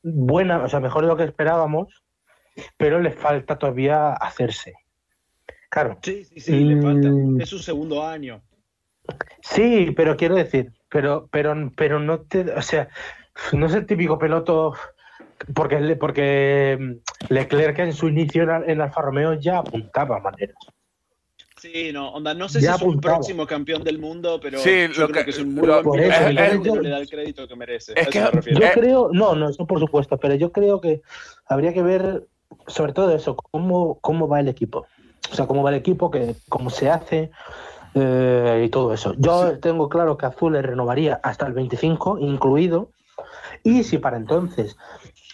buena, o sea, mejor de lo que esperábamos, pero le falta todavía hacerse. Claro. Sí, sí, sí, le falta. Mm. Es su segundo año. Sí, pero quiero decir, pero, pero, pero no te, o sea, no es el típico piloto, porque, porque mm, Leclerc en su inicio en, Alfa Romeo ya apuntaba maneras. Sí, no, onda, no sé Ya si es un próximo campeón del mundo, pero Sí, yo lo creo que- que, es un muy buen por eso, es- yo- no le da el crédito que merece. es a eso que me. Yo creo, no, no, eso por supuesto, pero yo creo que habría que ver sobre todo eso, cómo, cómo va el equipo. O sea, cómo va el equipo, que, cómo se hace eh, y todo eso. Yo tengo claro que Azul le renovaría hasta el 25, incluido, y si para entonces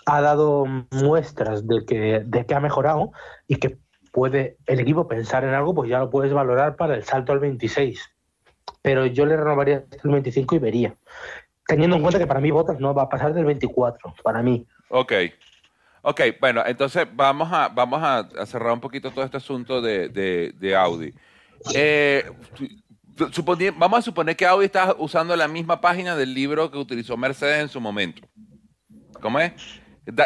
ha dado muestras de que, de que ha mejorado y que puede el equipo pensar en algo, pues ya lo puedes valorar para el salto al 26. Pero yo le renovaría hasta el 25 y vería. Teniendo en cuenta que para mí Botas no va a pasar del 24, para mí. Ok. Ok, bueno, entonces vamos a, vamos a, cerrar un poquito todo este asunto de, de- Audi. Eh, vamos a suponer que Audi está usando la misma página del libro que utilizó Mercedes en su momento. ¿Cómo es?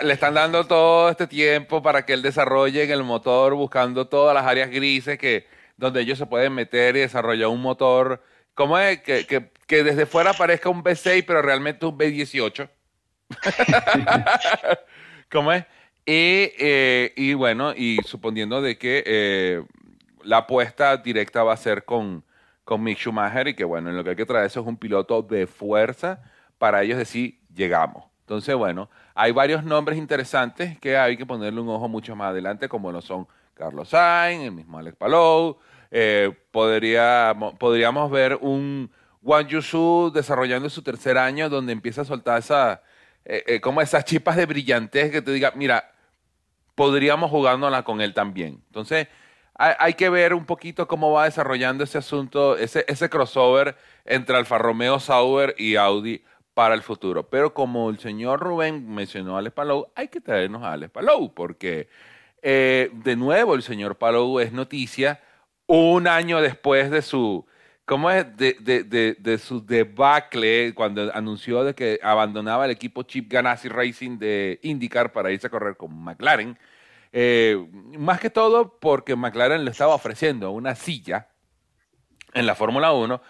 Le están dando todo este tiempo para que él desarrolle en el motor, buscando todas las áreas grises que, donde ellos se pueden meter y desarrollar un motor. ¿Cómo es? Que, que- que desde fuera parezca un V6, pero realmente un V18. [laughs] ¿Cómo es? Y, eh, y bueno, y suponiendo de que eh, la apuesta directa va a ser con, con Mick Schumacher y que bueno, en lo que hay que traer eso es un piloto de fuerza para ellos decir, llegamos. Entonces, bueno, hay varios nombres interesantes que hay que ponerle un ojo mucho más adelante, como lo son Carlos Sainz, el mismo Alex Palou. eh, podríamos, ver un Wang Yusu desarrollando su tercer año donde empieza a soltar esa, eh, eh, como esas chispas de brillantez que te diga, mira, podríamos jugándola con él también. Entonces, hay, que ver un poquito cómo va desarrollando ese asunto, ese, ese crossover entre Alfa Romeo Sauber y Audi para el futuro. Pero como el señor Rubén mencionó a Alex Palou, hay que traernos a Alex Palou, porque eh, de nuevo el señor Palou es noticia un año después de su, ¿cómo es? De, de, de, de su debacle cuando anunció de que abandonaba el equipo Chip Ganassi Racing de IndyCar para irse a correr con McLaren. Eh, más que todo porque McLaren le estaba ofreciendo una silla en la Fórmula 1.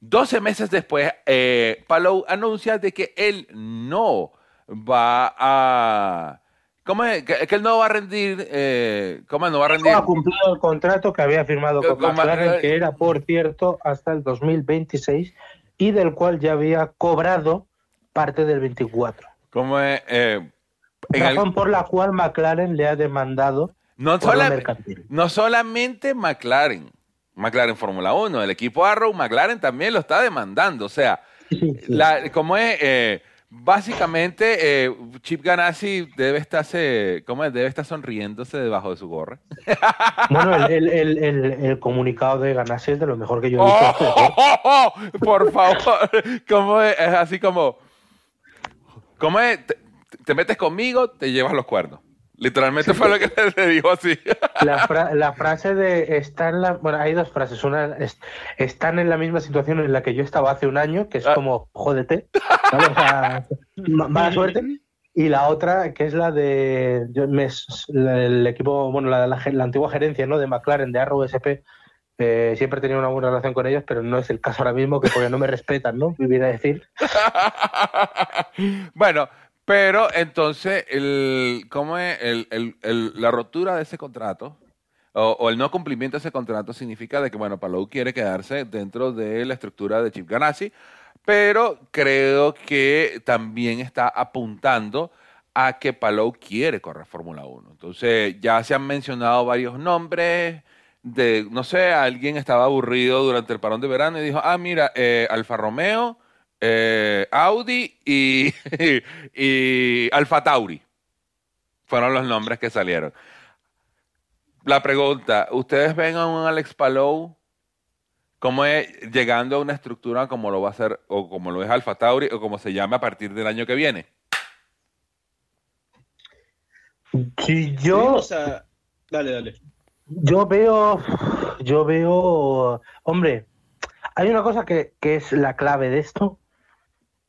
12 meses después, eh, Palou anuncia de que él no va a... ¿Cómo es? Que, que él no va a rendir... Eh, ¿Cómo no va a rendir? No ha cumplido el contrato que había firmado con Con McLaren, que era, por cierto, hasta el 2026 y del cual ya había cobrado parte del 24. ¿Cómo es? Eh, en el- Razón por la cual McLaren le ha demandado no, sola- no solamente McLaren, McLaren Fórmula 1, el equipo Arrow, McLaren también lo está demandando. O sea, Sí, sí, la, como es, eh, básicamente eh, Chip Ganassi debe estarse, ¿cómo es? Debe estar sonriéndose debajo de su gorra. [laughs] Bueno, el, el- el- comunicado de Ganassi es de lo mejor que yo he ¡Oh, visto. oh, oh, oh! Por favor, [laughs] ¿cómo es? Es así como, ¿cómo es? Te, te metes conmigo, te llevas los cuernos. Literalmente fue lo que [laughs] le dijo así. La, fra- la frase de está en la bueno hay dos frases. Una es, están en la misma situación en la que yo estaba hace un año que es Ah. como jódete ¿vale? O sea, ma- mala suerte. Y la otra que es la de yo me- el equipo bueno la, la, la antigua gerencia no de McLaren de Arrow SP eh, siempre he tenido una buena relación con ellos pero no es el caso ahora mismo que porque no me respetan no viene a decir. [laughs] Bueno, pero entonces, el, ¿cómo es? El- el- el- la rotura de ese contrato, o, el no cumplimiento de ese contrato significa de que, bueno, Palou quiere quedarse dentro de la estructura de Chip Ganassi, pero creo que también está apuntando a que Palou quiere correr Fórmula 1. Entonces, ya se han mencionado varios nombres de, no sé, alguien estaba aburrido durante el parón de verano y dijo, ah, mira, eh, Alfa Romeo, eh, Audi y, [laughs] y Alfa Tauri. Fueron los nombres que salieron. La pregunta, ¿ustedes ven a un Alex Palou como es llegando a una estructura como lo va a hacer o como lo es Alfa Tauri o como se llame a partir del año que viene? Si yo. Dale, dale. Yo veo. Yo veo. Hombre, hay una cosa que, es la clave de esto,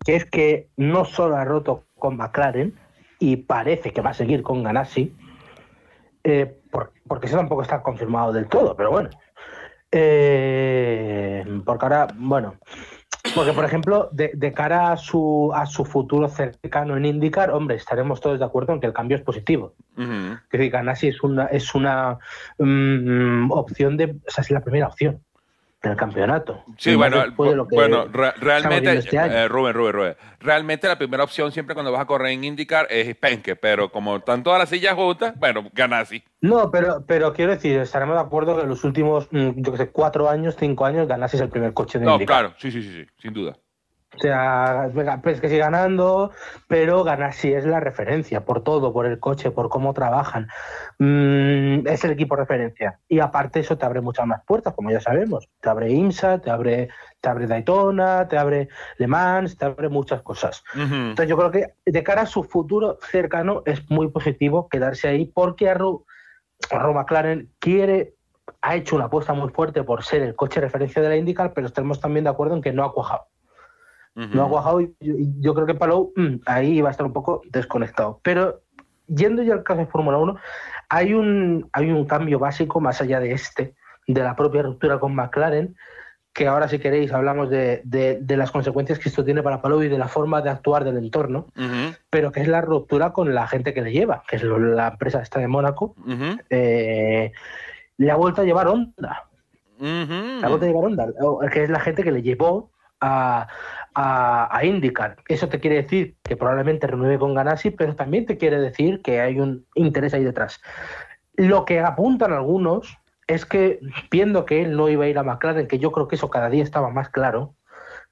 que es que no solo ha roto con McLaren y parece que va a seguir con Ganassi, eh, porque eso tampoco está confirmado del todo, pero bueno. Eh, porque ahora, bueno, porque, por ejemplo, de, cara a su, a su futuro cercano en IndyCar, hombre, estaremos todos de acuerdo en que el cambio es positivo. Que decir, Ganassi es una, es una mm, opción de. O sea, es la primera opción en el campeonato. Sí, bueno, bueno realmente, este eh, Rubén, Rubén, Rubén, realmente la primera opción siempre cuando vas a correr en IndyCar es Penke, pero como están todas las sillas juntas, bueno, Ganassi. No, pero, pero quiero decir, estaremos de acuerdo que en los últimos, mm, yo que sé, cuatro años, cinco años, Ganassi es el primer coche de no, IndyCar. No, claro, sí, sí, sí, sí, sin duda. O sea, pues que sigue ganando, pero Ganassi es la referencia por todo, por el coche, por cómo trabajan. Mm, es el equipo referencia. Y aparte eso te abre muchas más puertas, como ya sabemos. Te abre IMSA, te abre, te abre Daytona, te abre Le Mans, te abre muchas cosas. Entonces yo creo que de cara a su futuro cercano es muy positivo quedarse ahí porque Arrow, McLaren quiere ha hecho una apuesta muy fuerte por ser el coche referencia de la IndyCar, pero estamos también de acuerdo en que no ha cuajado. No ha cuajado y yo, creo que Palou mm, ahí va a estar un poco desconectado. Pero yendo ya al caso de Fórmula 1, hay un, hay un cambio básico más allá de este, de la propia ruptura con McLaren, que ahora si queréis hablamos de, de, las consecuencias que esto tiene para Palou y de la forma de actuar del entorno, pero que es la ruptura con la gente que le lleva, que es la empresa esta de Mónaco, eh, le ha vuelto a llevar onda. Le ha vuelto a llevar onda, que es la gente que le llevó a, a, indicar. Eso te quiere decir que probablemente renueve con Ganassi, pero también te quiere decir que hay un interés ahí detrás. Lo que apuntan algunos es que, viendo que él no iba a ir a McLaren, que yo creo que eso cada día estaba más claro,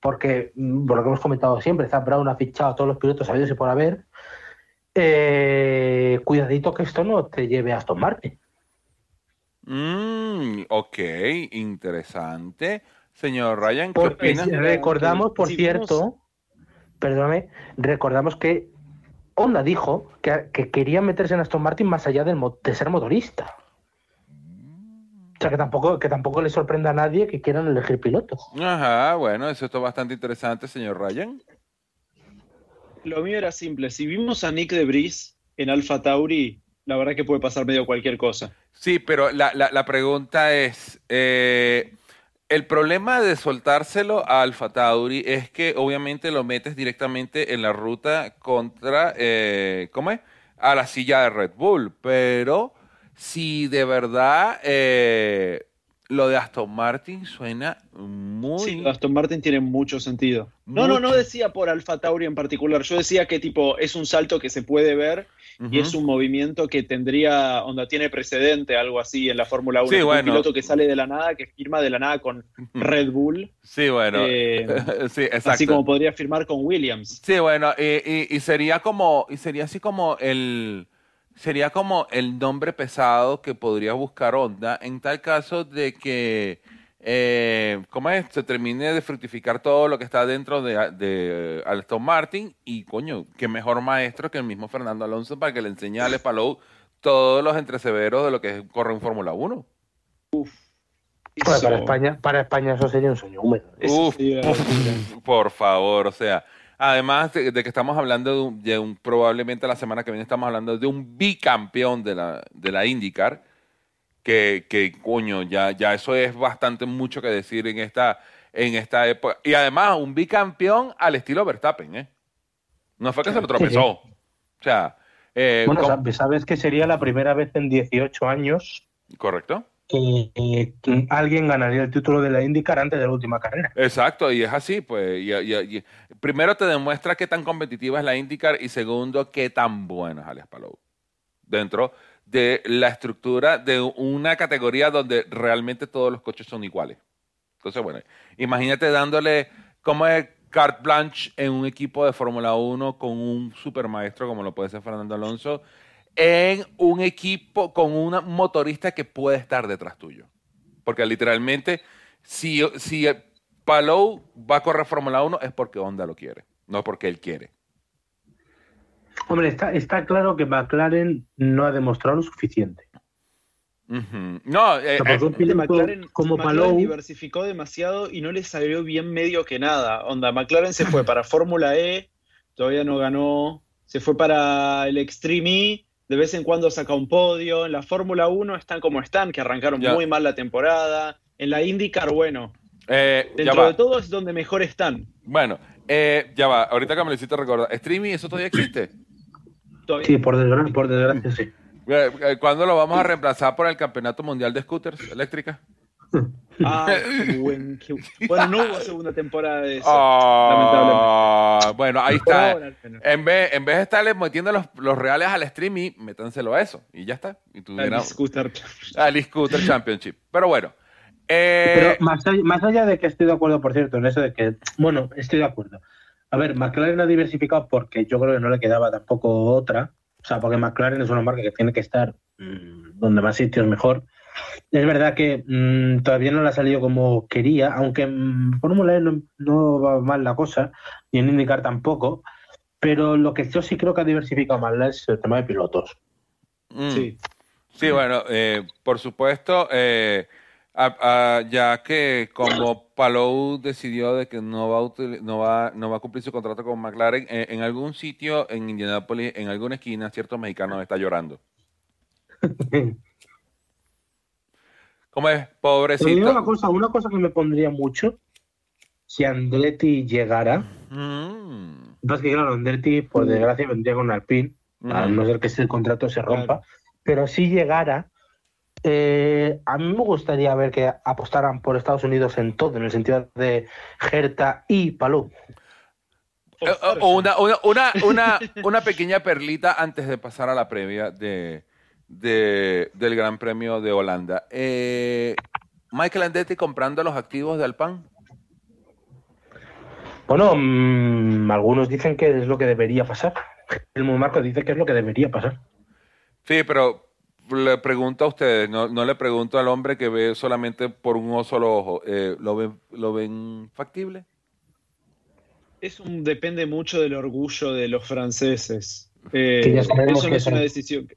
porque, mm, por lo que hemos comentado siempre, Zap Brown ha fichado a todos los pilotos habidos y por haber, eh, cuidadito que esto no te lleve a Aston Martin. Mm, ok, interesante. Señor Ryan, ¿qué opina? Recordamos, por cierto, perdóname, recordamos que Honda dijo que, quería meterse en Aston Martin más allá de ser motorista. O sea, que tampoco, que tampoco le sorprenda a nadie que quieran elegir pilotos. Ajá, bueno, eso es bastante interesante, señor Ryan. Lo mío era simple. Si vimos a Nick de Bris en Alfa Tauri, la verdad que puede pasar medio cualquier cosa. Sí, pero la, la, pregunta es, eh, el problema de soltárselo a Alfa Tauri es que obviamente lo metes directamente en la ruta contra, eh, ¿cómo es? A la silla de Red Bull. Pero si de verdad eh, lo de Aston Martin suena muy... Sí, Aston Martin tiene mucho sentido. No, no, no decía por Alfa Tauri en particular. Yo decía que tipo es un salto que se puede ver y es un movimiento que tendría, onda, tiene precedente, algo así en la Fórmula 1. Un piloto que sale de la nada, que firma de la nada con Red Bull. Sí, bueno. Eh, [laughs] sí, exacto. Así como podría firmar con Williams. Sí, bueno, y, sería como, y sería así como el sería como el nombre pesado que podría buscar Honda en tal caso de que eh, ¿cómo es? Se termine de fructificar todo lo que está dentro de, de Aston Martin y coño, qué mejor maestro que el mismo Fernando Alonso para que le enseñe a Ale Palou todos los entreseveros de lo que corre en Fórmula 1. Uf. para, España, para España eso sería un sueño húmedo. Uf, por favor, o sea, además de, que estamos hablando de un, probablemente la semana que viene estamos hablando de un bicampeón de la, de la IndyCar, que, que coño, ya, ya eso es bastante mucho que decir en esta, en esta época. Y además, un bicampeón al estilo Verstappen, ¿eh? No fue que se lo tropezó. O sea. Eh, bueno, sabes que sería la primera vez en 18 años Correcto. Que, que alguien ganaría el título de la IndyCar antes de la última carrera. Exacto, y es así, pues. primero te demuestra qué tan competitiva es la IndyCar y segundo, qué tan bueno es Alex Palou. Dentro de la estructura de una categoría donde realmente todos los coches son iguales. Entonces, bueno, imagínate dándole como es carte blanche en un equipo de Fórmula 1 con un supermaestro como lo puede ser Fernando Alonso, en un equipo con una- un motorista que puede estar detrás tuyo. Porque literalmente, si, si Palou va a correr Fórmula 1 es porque Honda lo quiere, no porque él quiere. Hombre, está, está claro que McLaren no ha demostrado lo suficiente. No, eh, O sea, eh, McLaren, como McLaren Palou, diversificó demasiado y no le salió bien medio que nada. Onda, McLaren se fue para Fórmula E, todavía no ganó. Se fue para el Extreme E, de vez en cuando saca un podio. En la Fórmula 1 están como están, que arrancaron Ya. muy mal la temporada. En la IndyCar, bueno, eh, ya dentro va. de todo es donde mejor están. Bueno, eh, ya va. Ahorita que me lo hiciste recordar, ¿streaming eso todavía existe? Todavía- sí, por desgracia, por desgracia sí. Eh, eh, ¿Cuándo lo vamos a reemplazar por el Campeonato Mundial de Scooters Eléctricas? [laughs] Ah, [laughs] qué buen- qué- [laughs] Bueno, no hubo segunda temporada de eso. Ah, bueno, ahí está. ahora. En vez, en vez de estarle metiendo los, los reales al streaming, métanselo a eso. Y ya está. Y Al tuviera scooter. al Scooter Championship. Pero bueno. eh, Pero más allá, más allá de que estoy de acuerdo, por cierto, en eso de que, bueno, estoy de acuerdo. A ver, McLaren ha diversificado porque yo creo que no le quedaba tampoco otra. O sea, porque McLaren es una marca que tiene que estar mm, donde más sitios mejor. Es verdad que mm, todavía no le ha salido como quería, aunque en Fórmula E no, no va mal la cosa, ni en IndyCar tampoco. Pero lo que yo sí creo que ha diversificado mal es el tema de pilotos. mm, Sí. Sí, bueno, eh, por supuesto, eh, a- a- ya que como Palou decidió de que no va a, util- no va, no va a cumplir su contrato con McLaren, eh, en algún sitio en Indianapolis, en alguna esquina, cierto mexicano está llorando. [laughs] ¿Cómo es? Pero digo una Pobrecito. cosa, una cosa que me pondría mucho, si Andretti llegara, Mm, Lo que pasa es que, claro, Andretti, por desgracia, vendría con Alpine, a mm. no ser que ese contrato se rompa. Pero si llegara, eh, a mí me gustaría ver que apostaran por Estados Unidos en todo, en el sentido de Herta y Palou. Eh, O una, una, una, una, una pequeña perlita antes de pasar a la previa de, de- del Gran Premio de Holanda. Eh, Michael Andretti comprando los activos de Alpan. Bueno, mm, algunos dicen que es lo que debería pasar. El Marco dice que es lo que debería pasar. Sí, pero le pregunto a ustedes, no, no le pregunto al hombre que ve solamente por un solo ojo. Eh, ¿lo, ven, ¿Lo ven factible? Es un, depende mucho del orgullo de los franceses. Eh, Que ya sabemos eso no que es una decisión.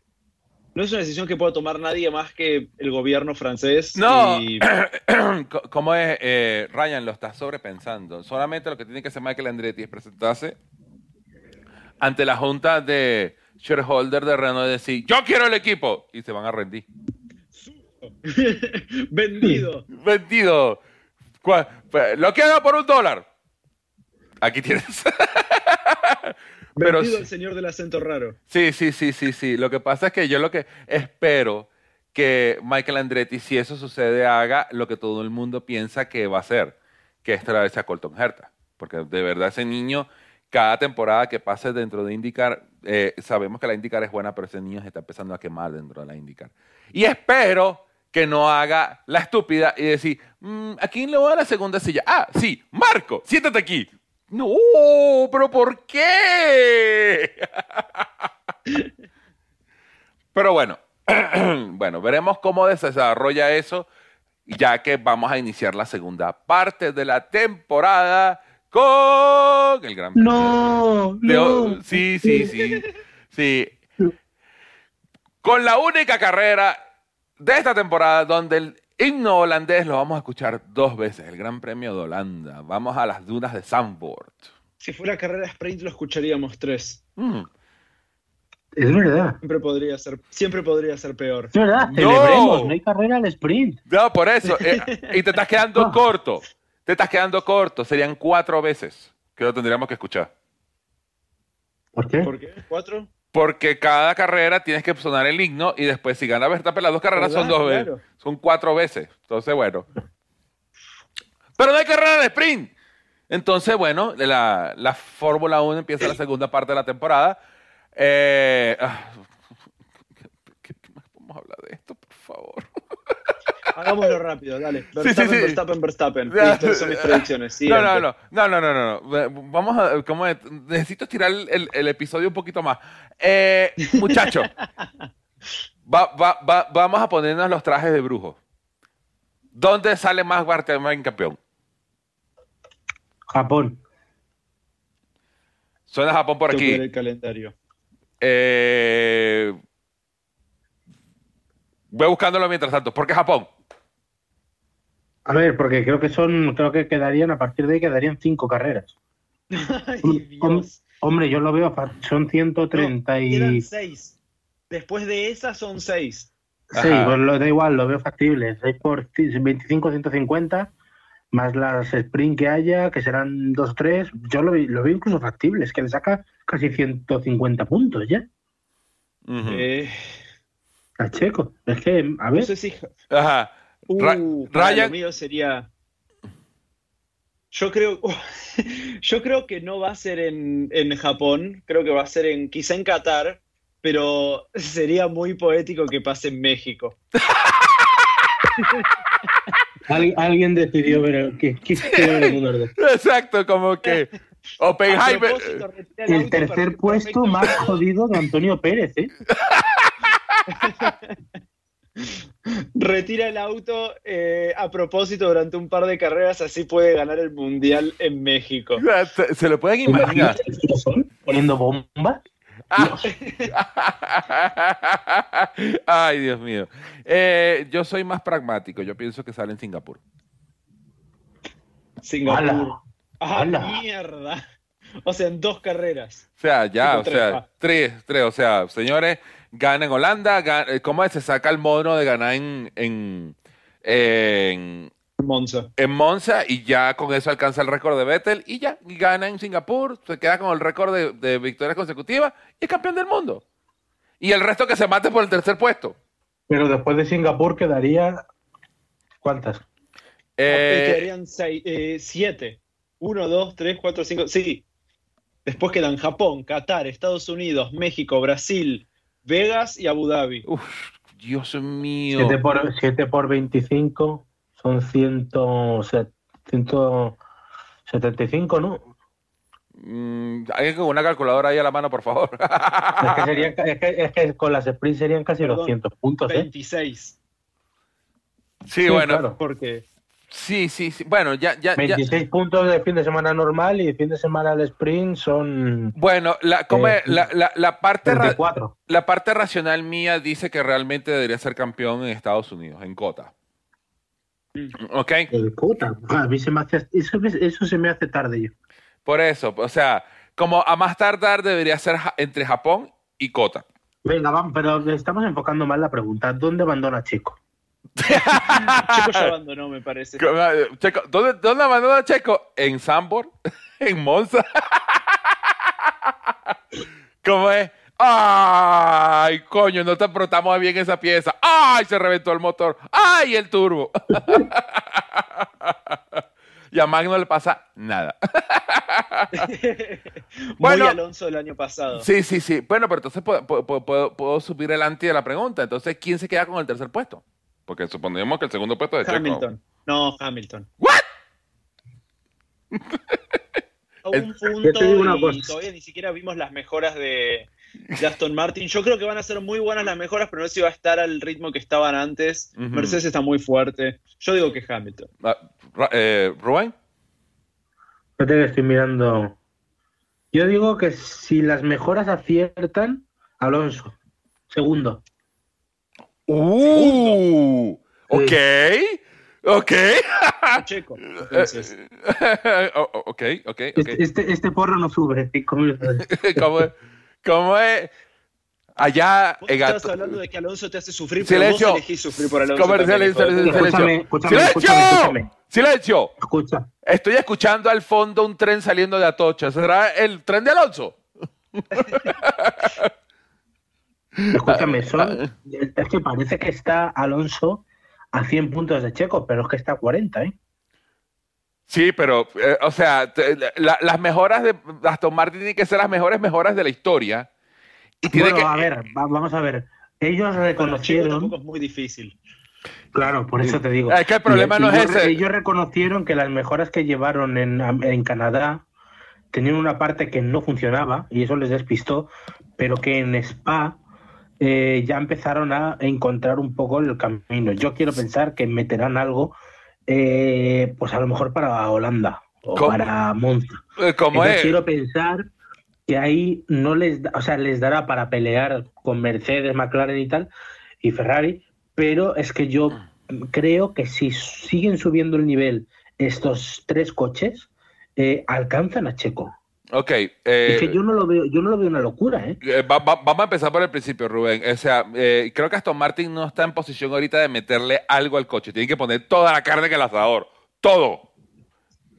No es una decisión que pueda tomar nadie más que el gobierno francés. No. y- [clears throat] Co- ¿Cómo es? Eh, Ryan, lo estás sobrepensando. Solamente lo que tiene que hacer Michael Andretti es presentarse ante la junta de shareholder de Renault y decir, yo quiero el equipo. Y se van a rendir. [laughs] Vendido. [laughs] Vendido. Pues, Lo quiero por un dólar. Aquí tienes. [laughs] Pero el señor del acento raro. Sí, sí, sí, sí, sí. Lo que pasa es que yo lo que espero que Michael Andretti, si eso sucede, haga lo que todo el mundo piensa que va a hacer, que es traerse a Colton Herta. Porque de verdad ese niño, cada temporada que pase dentro de IndyCar, eh, sabemos que la IndyCar es buena, pero ese niño se está empezando a quemar dentro de la IndyCar. Y espero que no haga la estúpida y decir, "Mm, ¿a quién le voy a dar la segunda silla? Ah, sí, Marco, siéntate aquí. No, pero ¿por qué? [laughs] Pero bueno, [clears throat] bueno, veremos cómo se desarrolla eso, ya que vamos a iniciar la segunda parte de la temporada con el Gran No, de- no. Sí, sí, sí, sí. [laughs] Con la única carrera de esta temporada donde el himno holandés lo vamos a escuchar dos veces, el Gran Premio de Holanda. Vamos a las dunas de Zandvoort. Si fuera carrera sprint lo escucharíamos tres. Mm. Es verdad. Siempre podría ser, siempre podría ser peor. Es verdad, No. celebremos, no hay carrera al sprint. No, por eso. eh, y te estás quedando [laughs] corto. Te estás quedando corto. Serían cuatro veces que lo tendríamos que escuchar. ¿Por qué? ¿Por qué? ¿Cuatro? Porque cada carrera tienes que sonar el himno y después si gana Verstappen las dos carreras son dos veces, Claro. son cuatro veces. Entonces, bueno. Pero no hay carrera de sprint. Entonces, bueno, la, la Fórmula 1 empieza la segunda parte de la temporada. Eh, ah, ¿qué, qué más podemos hablar de esto, por favor? Hagámoslo rápido, dale. sí, Verstappen, sí. Verstappen, Verstappen. Ya. Listo, esas son mis predicciones. No, no, no, no, no, no, no, no. Vamos a, ¿cómo es? necesito estirar el, episodio un poquito más. Eh, muchachos, [laughs] va- va- va- vamos a ponernos los trajes de brujo. ¿Dónde sale más Bartolomé campeón? Japón. Suena Japón por aquí. el calendario. Eh, voy buscándolo mientras tanto. ¿Por qué Japón? A ver, porque creo que son, creo que quedarían, a partir de ahí quedarían cinco carreras. [laughs] Ay, Hom- Dios. Hombre, yo lo veo, son 130 y... Eran seis. Después de esas son seis. Sí, Ajá. pues lo da igual, lo veo factible. 6 por 25, 150, más las sprint que haya, que serán 2 3. Yo lo, lo veo incluso factible, es que le saca casi 150 puntos ya Ujú. Eh, a Checo. Es que, a no ver, sé si. Ajá. Uh, Ryan- lo mío sería. Yo creo, [laughs] yo creo que no va a ser en, en Japón, creo que va a ser en, quizá en Qatar, pero [laughs] sería muy poético que pase en México. al- alguien decidió ver [laughs] el, que, el. Exacto, como que Oppenheimer. El auto tercer puesto más jodido de Antonio Pérez, ¿eh? Retira el auto eh, a propósito durante un par de carreras, así puede ganar el mundial en México. Se, se lo pueden imaginar. ¿Imaginas el Sol poniendo bombas? [laughs] Ay, Dios mío. Eh, yo soy más pragmático. Yo pienso que sale en Singapur. Singapur. ¡Hala! ¡Ah, ¡Hala! mierda! [laughs] O sea, en dos carreras. O sea, ya, o tres, sea, va. tres, tres. O sea, señores, gana en Holanda. gana- eh, ¿Cómo es? Se saca el mono de ganar en, en, en, Monza. en Monza y ya con eso alcanza el récord de Vettel y ya, y gana en Singapur, se queda con el récord de, de victorias consecutivas y es campeón del mundo. Y el resto que se mate por el tercer puesto. Pero después de Singapur quedaría... ¿Cuántas? Eh, quedarían seis, eh, siete. Uno, dos, tres, cuatro, cinco. Sí. Después quedan Japón, Qatar, Estados Unidos, México, Brasil, Vegas y Abu Dhabi. uf, Dios mío. 7 por, 7 por 25 son 100, se- 175, ¿no? Mm, Alguien con una calculadora ahí a la mano, por favor. Es que, [laughs] serían, es, que, es que con las sprint serían casi Perdón, 200 puntos, ¿eh? 26. sí, Sí, bueno. claro. Porque Sí, sí, sí. Bueno, ya, ya, ya. 26 puntos de fin de semana normal y de fin de semana al sprint son Bueno, la, ¿cómo Eh, es? la, la- la parte ra- 34. la parte racional mía dice que realmente debería ser campeón en Estados Unidos, en Cota. Mm. ¿Ok? El puta, a mí se me hace, eso, eso se me hace tarde yo. Por eso, o sea, como a más tardar debería ser entre Japón y Cota. Venga, vamos, pero estamos enfocando mal la pregunta. ¿Dónde abandona Checo? Checo ya [laughs] abandonó, me parece. Checo, ¿dónde, ¿Dónde abandonó a Checo? ¿En Sambor? [laughs] ¿En Monza? [laughs] ¿Cómo es? ¡Ay, coño! No te apretamos bien esa pieza. ¡Ay, se reventó el motor! ¡Ay, el turbo! y a Mac no le pasa nada. Bueno. Muy Alonso del año pasado. Sí, sí, sí. Bueno, pero entonces puedo, puedo- puedo- puedo subir el anti de la pregunta. Entonces, ¿quién se queda con el tercer puesto? Porque supondríamos que el segundo puesto es de Checo. Hamilton. No, Hamilton. ¿What? [laughs] A un Yo punto y todavía ni siquiera vimos las mejoras de, de Aston Martin. Yo creo que van a ser muy buenas las mejoras, pero no sé si va a estar al ritmo que estaban antes. Mercedes está muy fuerte. Yo digo que Hamilton. Ra- eh, ¿Rubén? Fíjate que estoy mirando. Yo digo que si las mejoras aciertan, Alonso. Segundo. ¡Uh! Ok. Ok. [laughs] Checo. Entonces, [laughs] Oh, oh, ok, ok, ok. Este, este, este porro no sube. [laughs] ¿Cómo, es? ¿Cómo es? Allá vos estabas Gato- hablando de que Alonso te hace sufrir, Silencio. pero vos elegís sufrir por Alonso. Comercial, también, silencio. Escúchame, escúchame, ¡Silencio! escúchame, escúchame. ¡Silencio! Escucha. Estoy escuchando al fondo un tren saliendo de Atocha. ¿Será el tren de Alonso? Escúchame, son, es que parece que está Alonso a 100 puntos de Checo, pero es que está a 40, ¿eh? Sí, pero, eh, o sea, las mejoras de Aston Martin tienen que ser las mejores mejoras de la historia. Y tiene que, a ver, vamos a ver. Ellos reconocieron. es muy difícil. Claro, por eso te digo. Es que el problema no es ese. Ellos reconocieron que las mejoras que llevaron en, en Canadá tenían una parte que no funcionaba y eso les despistó, pero que en Spa eh, ya empezaron a encontrar un poco el camino. Yo quiero pensar que meterán algo eh, pues a lo mejor para Holanda o para Monza. Eh, ¿Cómo es? Quiero pensar que ahí no les, o sea, les dará para pelear con Mercedes, McLaren y tal, y Ferrari, pero es que yo creo que si siguen subiendo el nivel estos tres coches, eh, alcanzan a Checo. Ok. es que yo no lo veo, yo no lo veo una locura, ¿eh? vamos a empezar por el principio, Rubén. O sea, creo que Aston Martin no está en posición ahorita de meterle algo al coche. Tiene que poner toda la carne en el asador. Todo.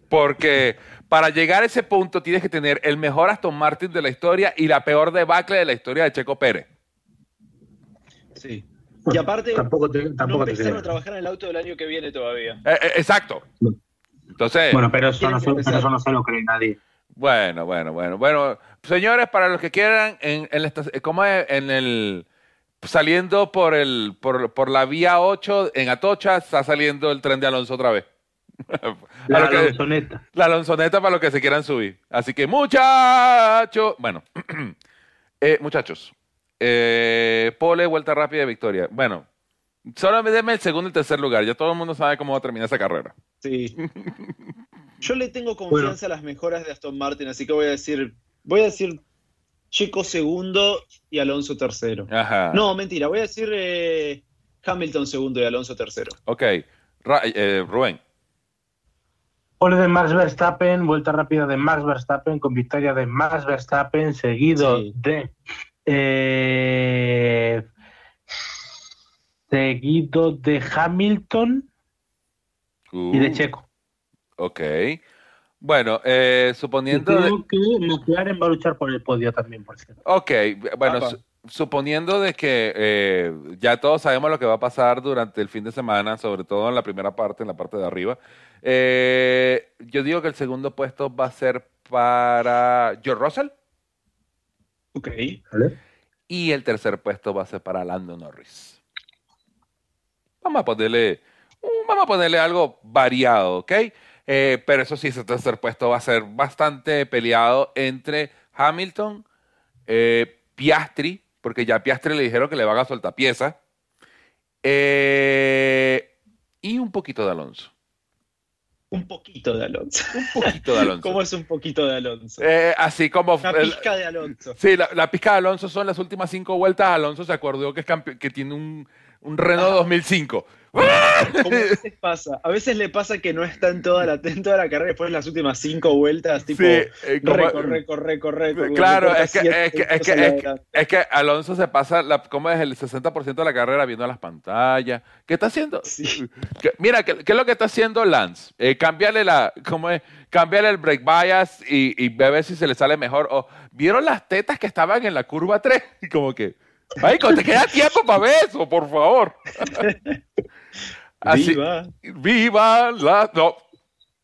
Porque para llegar a ese punto tienes que tener el mejor Aston Martin de la historia y la peor debacle de la historia de Checo Pérez. Sí. Y aparte, tampoco no empezaron a trabajar en el auto del año que viene todavía. exacto. Entonces. Bueno, pero eso, no, se lo cree nadie. Bueno, bueno, bueno. Bueno, señores, para los que quieran, en, en, ¿cómo es? En el. Saliendo por, el, por, por la vía 8 en Atocha, está saliendo el tren de Alonso otra vez. [laughs] la Alonsoneta. La Alonsoneta para los que se quieran subir. Así que, muchachos. Bueno, [clears throat] eh, muchachos. Eh, pole, vuelta rápida de victoria. Bueno, solo denme el segundo y tercer lugar. Ya todo el mundo sabe cómo va a terminar esa carrera. Sí. [laughs] Yo le tengo confianza a las mejoras de Aston Martin, así que voy a decir, voy a decir Checo segundo y Alonso tercero. No, mentira, voy a decir eh, Hamilton segundo y Alonso tercero. Ok, eh, Rubén. Pole de Max Verstappen, vuelta rápida de Max Verstappen con victoria de Max Verstappen seguido de eh, seguido de Hamilton y de uh. Checo. Ok. Bueno, eh, suponiendo. creo que McLaren va a luchar por el podio también, por cierto. Ok, bueno, suponiendo de que eh, ya todos sabemos lo que va a pasar durante el fin de semana, sobre todo en la primera parte, en la parte de arriba. Eh, yo digo que el segundo puesto va a ser para George Russell. Ok. Y el tercer puesto va a ser para Lando Norris. Vamos a ponerle, vamos a ponerle algo variado, ¿ok? Eh, pero eso sí, ese tercer puesto va a ser bastante peleado entre Hamilton, eh, Piastri, porque ya a Piastri le dijeron que le van a soltar pieza, eh, y un poquito de Alonso. Un poquito de Alonso. Un poquito de Alonso. [laughs] ¿Cómo es un poquito de Alonso? así como. La pizca de Alonso. Sí, la, pizca de Alonso son las últimas cinco vueltas. Alonso se acordó que, es que tiene un, un Renault 2005. Como a veces [laughs] pasa. A veces le pasa que no está en toda la, en toda la carrera, después en las últimas cinco vueltas, tipo, sí, eh, corre, corre, corre, Claro, es que, es, que, es, que, es, que, Alonso se pasa, la, ¿cómo es? El 60% de la carrera viendo las pantallas. ¿Qué está haciendo? mira, ¿qué, es lo que está haciendo Lance? Eh, cambiarle la, ¿cómo es? Cambiarle el break bias y, y ver si se le sale mejor. O, ¿Vieron las tetas que estaban en la curva 3? Y [laughs] como que... Marico, te queda tiempo para ver eso, por favor. viva. Viva la. No.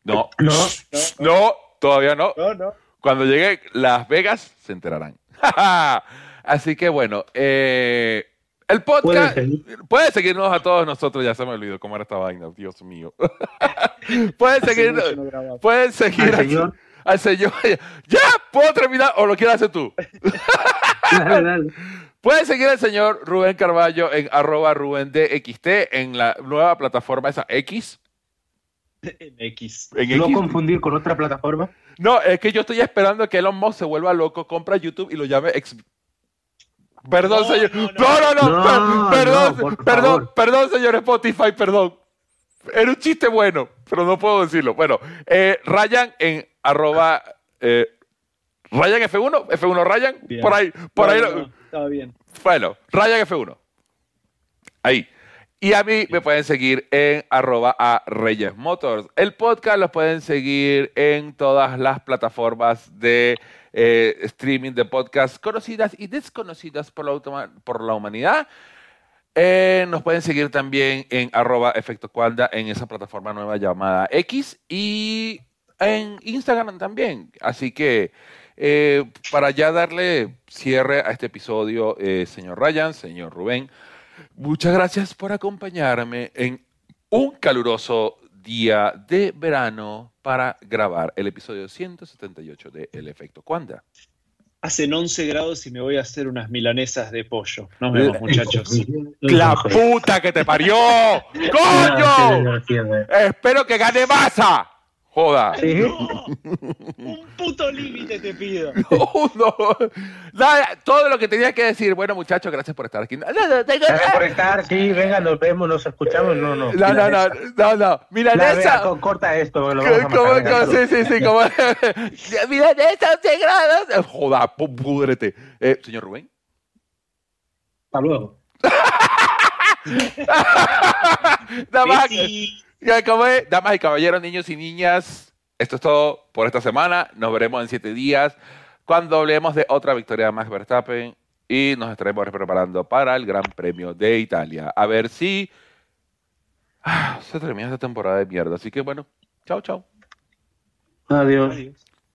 No. No. No, todavía no. No, no. Cuando llegue Las Vegas, se enterarán. [laughs] Así que bueno, eh, el podcast. Puede seguirnos a todos nosotros. Ya se me olvidó cómo era esta vaina, Dios mío. [laughs] pueden seguirnos. pueden seguir al señor. Al señor. [laughs] Ya, puedo terminar o lo quieres hacer tú. Pueden seguir al señor Rubén Carballo en arroba Rubén DXT en la nueva plataforma esa X. En X. ¿No confundir con otra plataforma? No, es que yo estoy esperando que Elon Musk se vuelva loco, compra YouTube y lo llame X. Perdón, señor. No, no, no, perdón, perdón, perdón, señor Spotify, perdón. Era un chiste bueno, pero no puedo decirlo. Bueno, eh, Ryan en arroba eh, Ryan F1, F1 Ryan, por ahí, por ahí. estaba bien. Bueno, Ryan F1. Ahí. Y a mí me pueden seguir en arroba a Reyes Motors. El podcast lo pueden seguir en todas las plataformas de eh, streaming de podcast conocidas y desconocidas por la, por la humanidad. Eh, nos pueden seguir también en arroba efecto cuanda en esa plataforma nueva llamada X y en Instagram también. Así que eh, para ya darle cierre a este episodio, eh, señor Ryan, señor Rubén, muchas gracias por acompañarme en un caluroso día de verano para grabar el episodio 178 de El Efecto Cuanda. Hacen 11 grados y me voy a hacer unas milanesas de pollo. Nos vemos, muchachos. ¡La puta que te parió! ¡Coño! Espero que gane masa. Joda. [laughs] un puto límite te pido. [laughs] No, Nada, todo lo que tenía que decir. Bueno, muchachos, gracias por estar aquí. Gracias por estar, sí, venga, nos vemos, nos escuchamos. No, no. No, no, no, no, no. Milanesa. corta esto. Lo vamos sí, sí, sí. Como... [laughs] Milanesa, 100 grados. Joda, púdrete. Eh, señor Rubén. Hasta luego. Damas, damas y caballeros, niños y niñas, esto es todo por esta semana. Nos veremos en siete días cuando hablemos de otra victoria de Max Verstappen y nos estaremos preparando para el Gran Premio de Italia. A ver si ah, se termina esta temporada de mierda. Así que bueno, chao, chao. Adiós.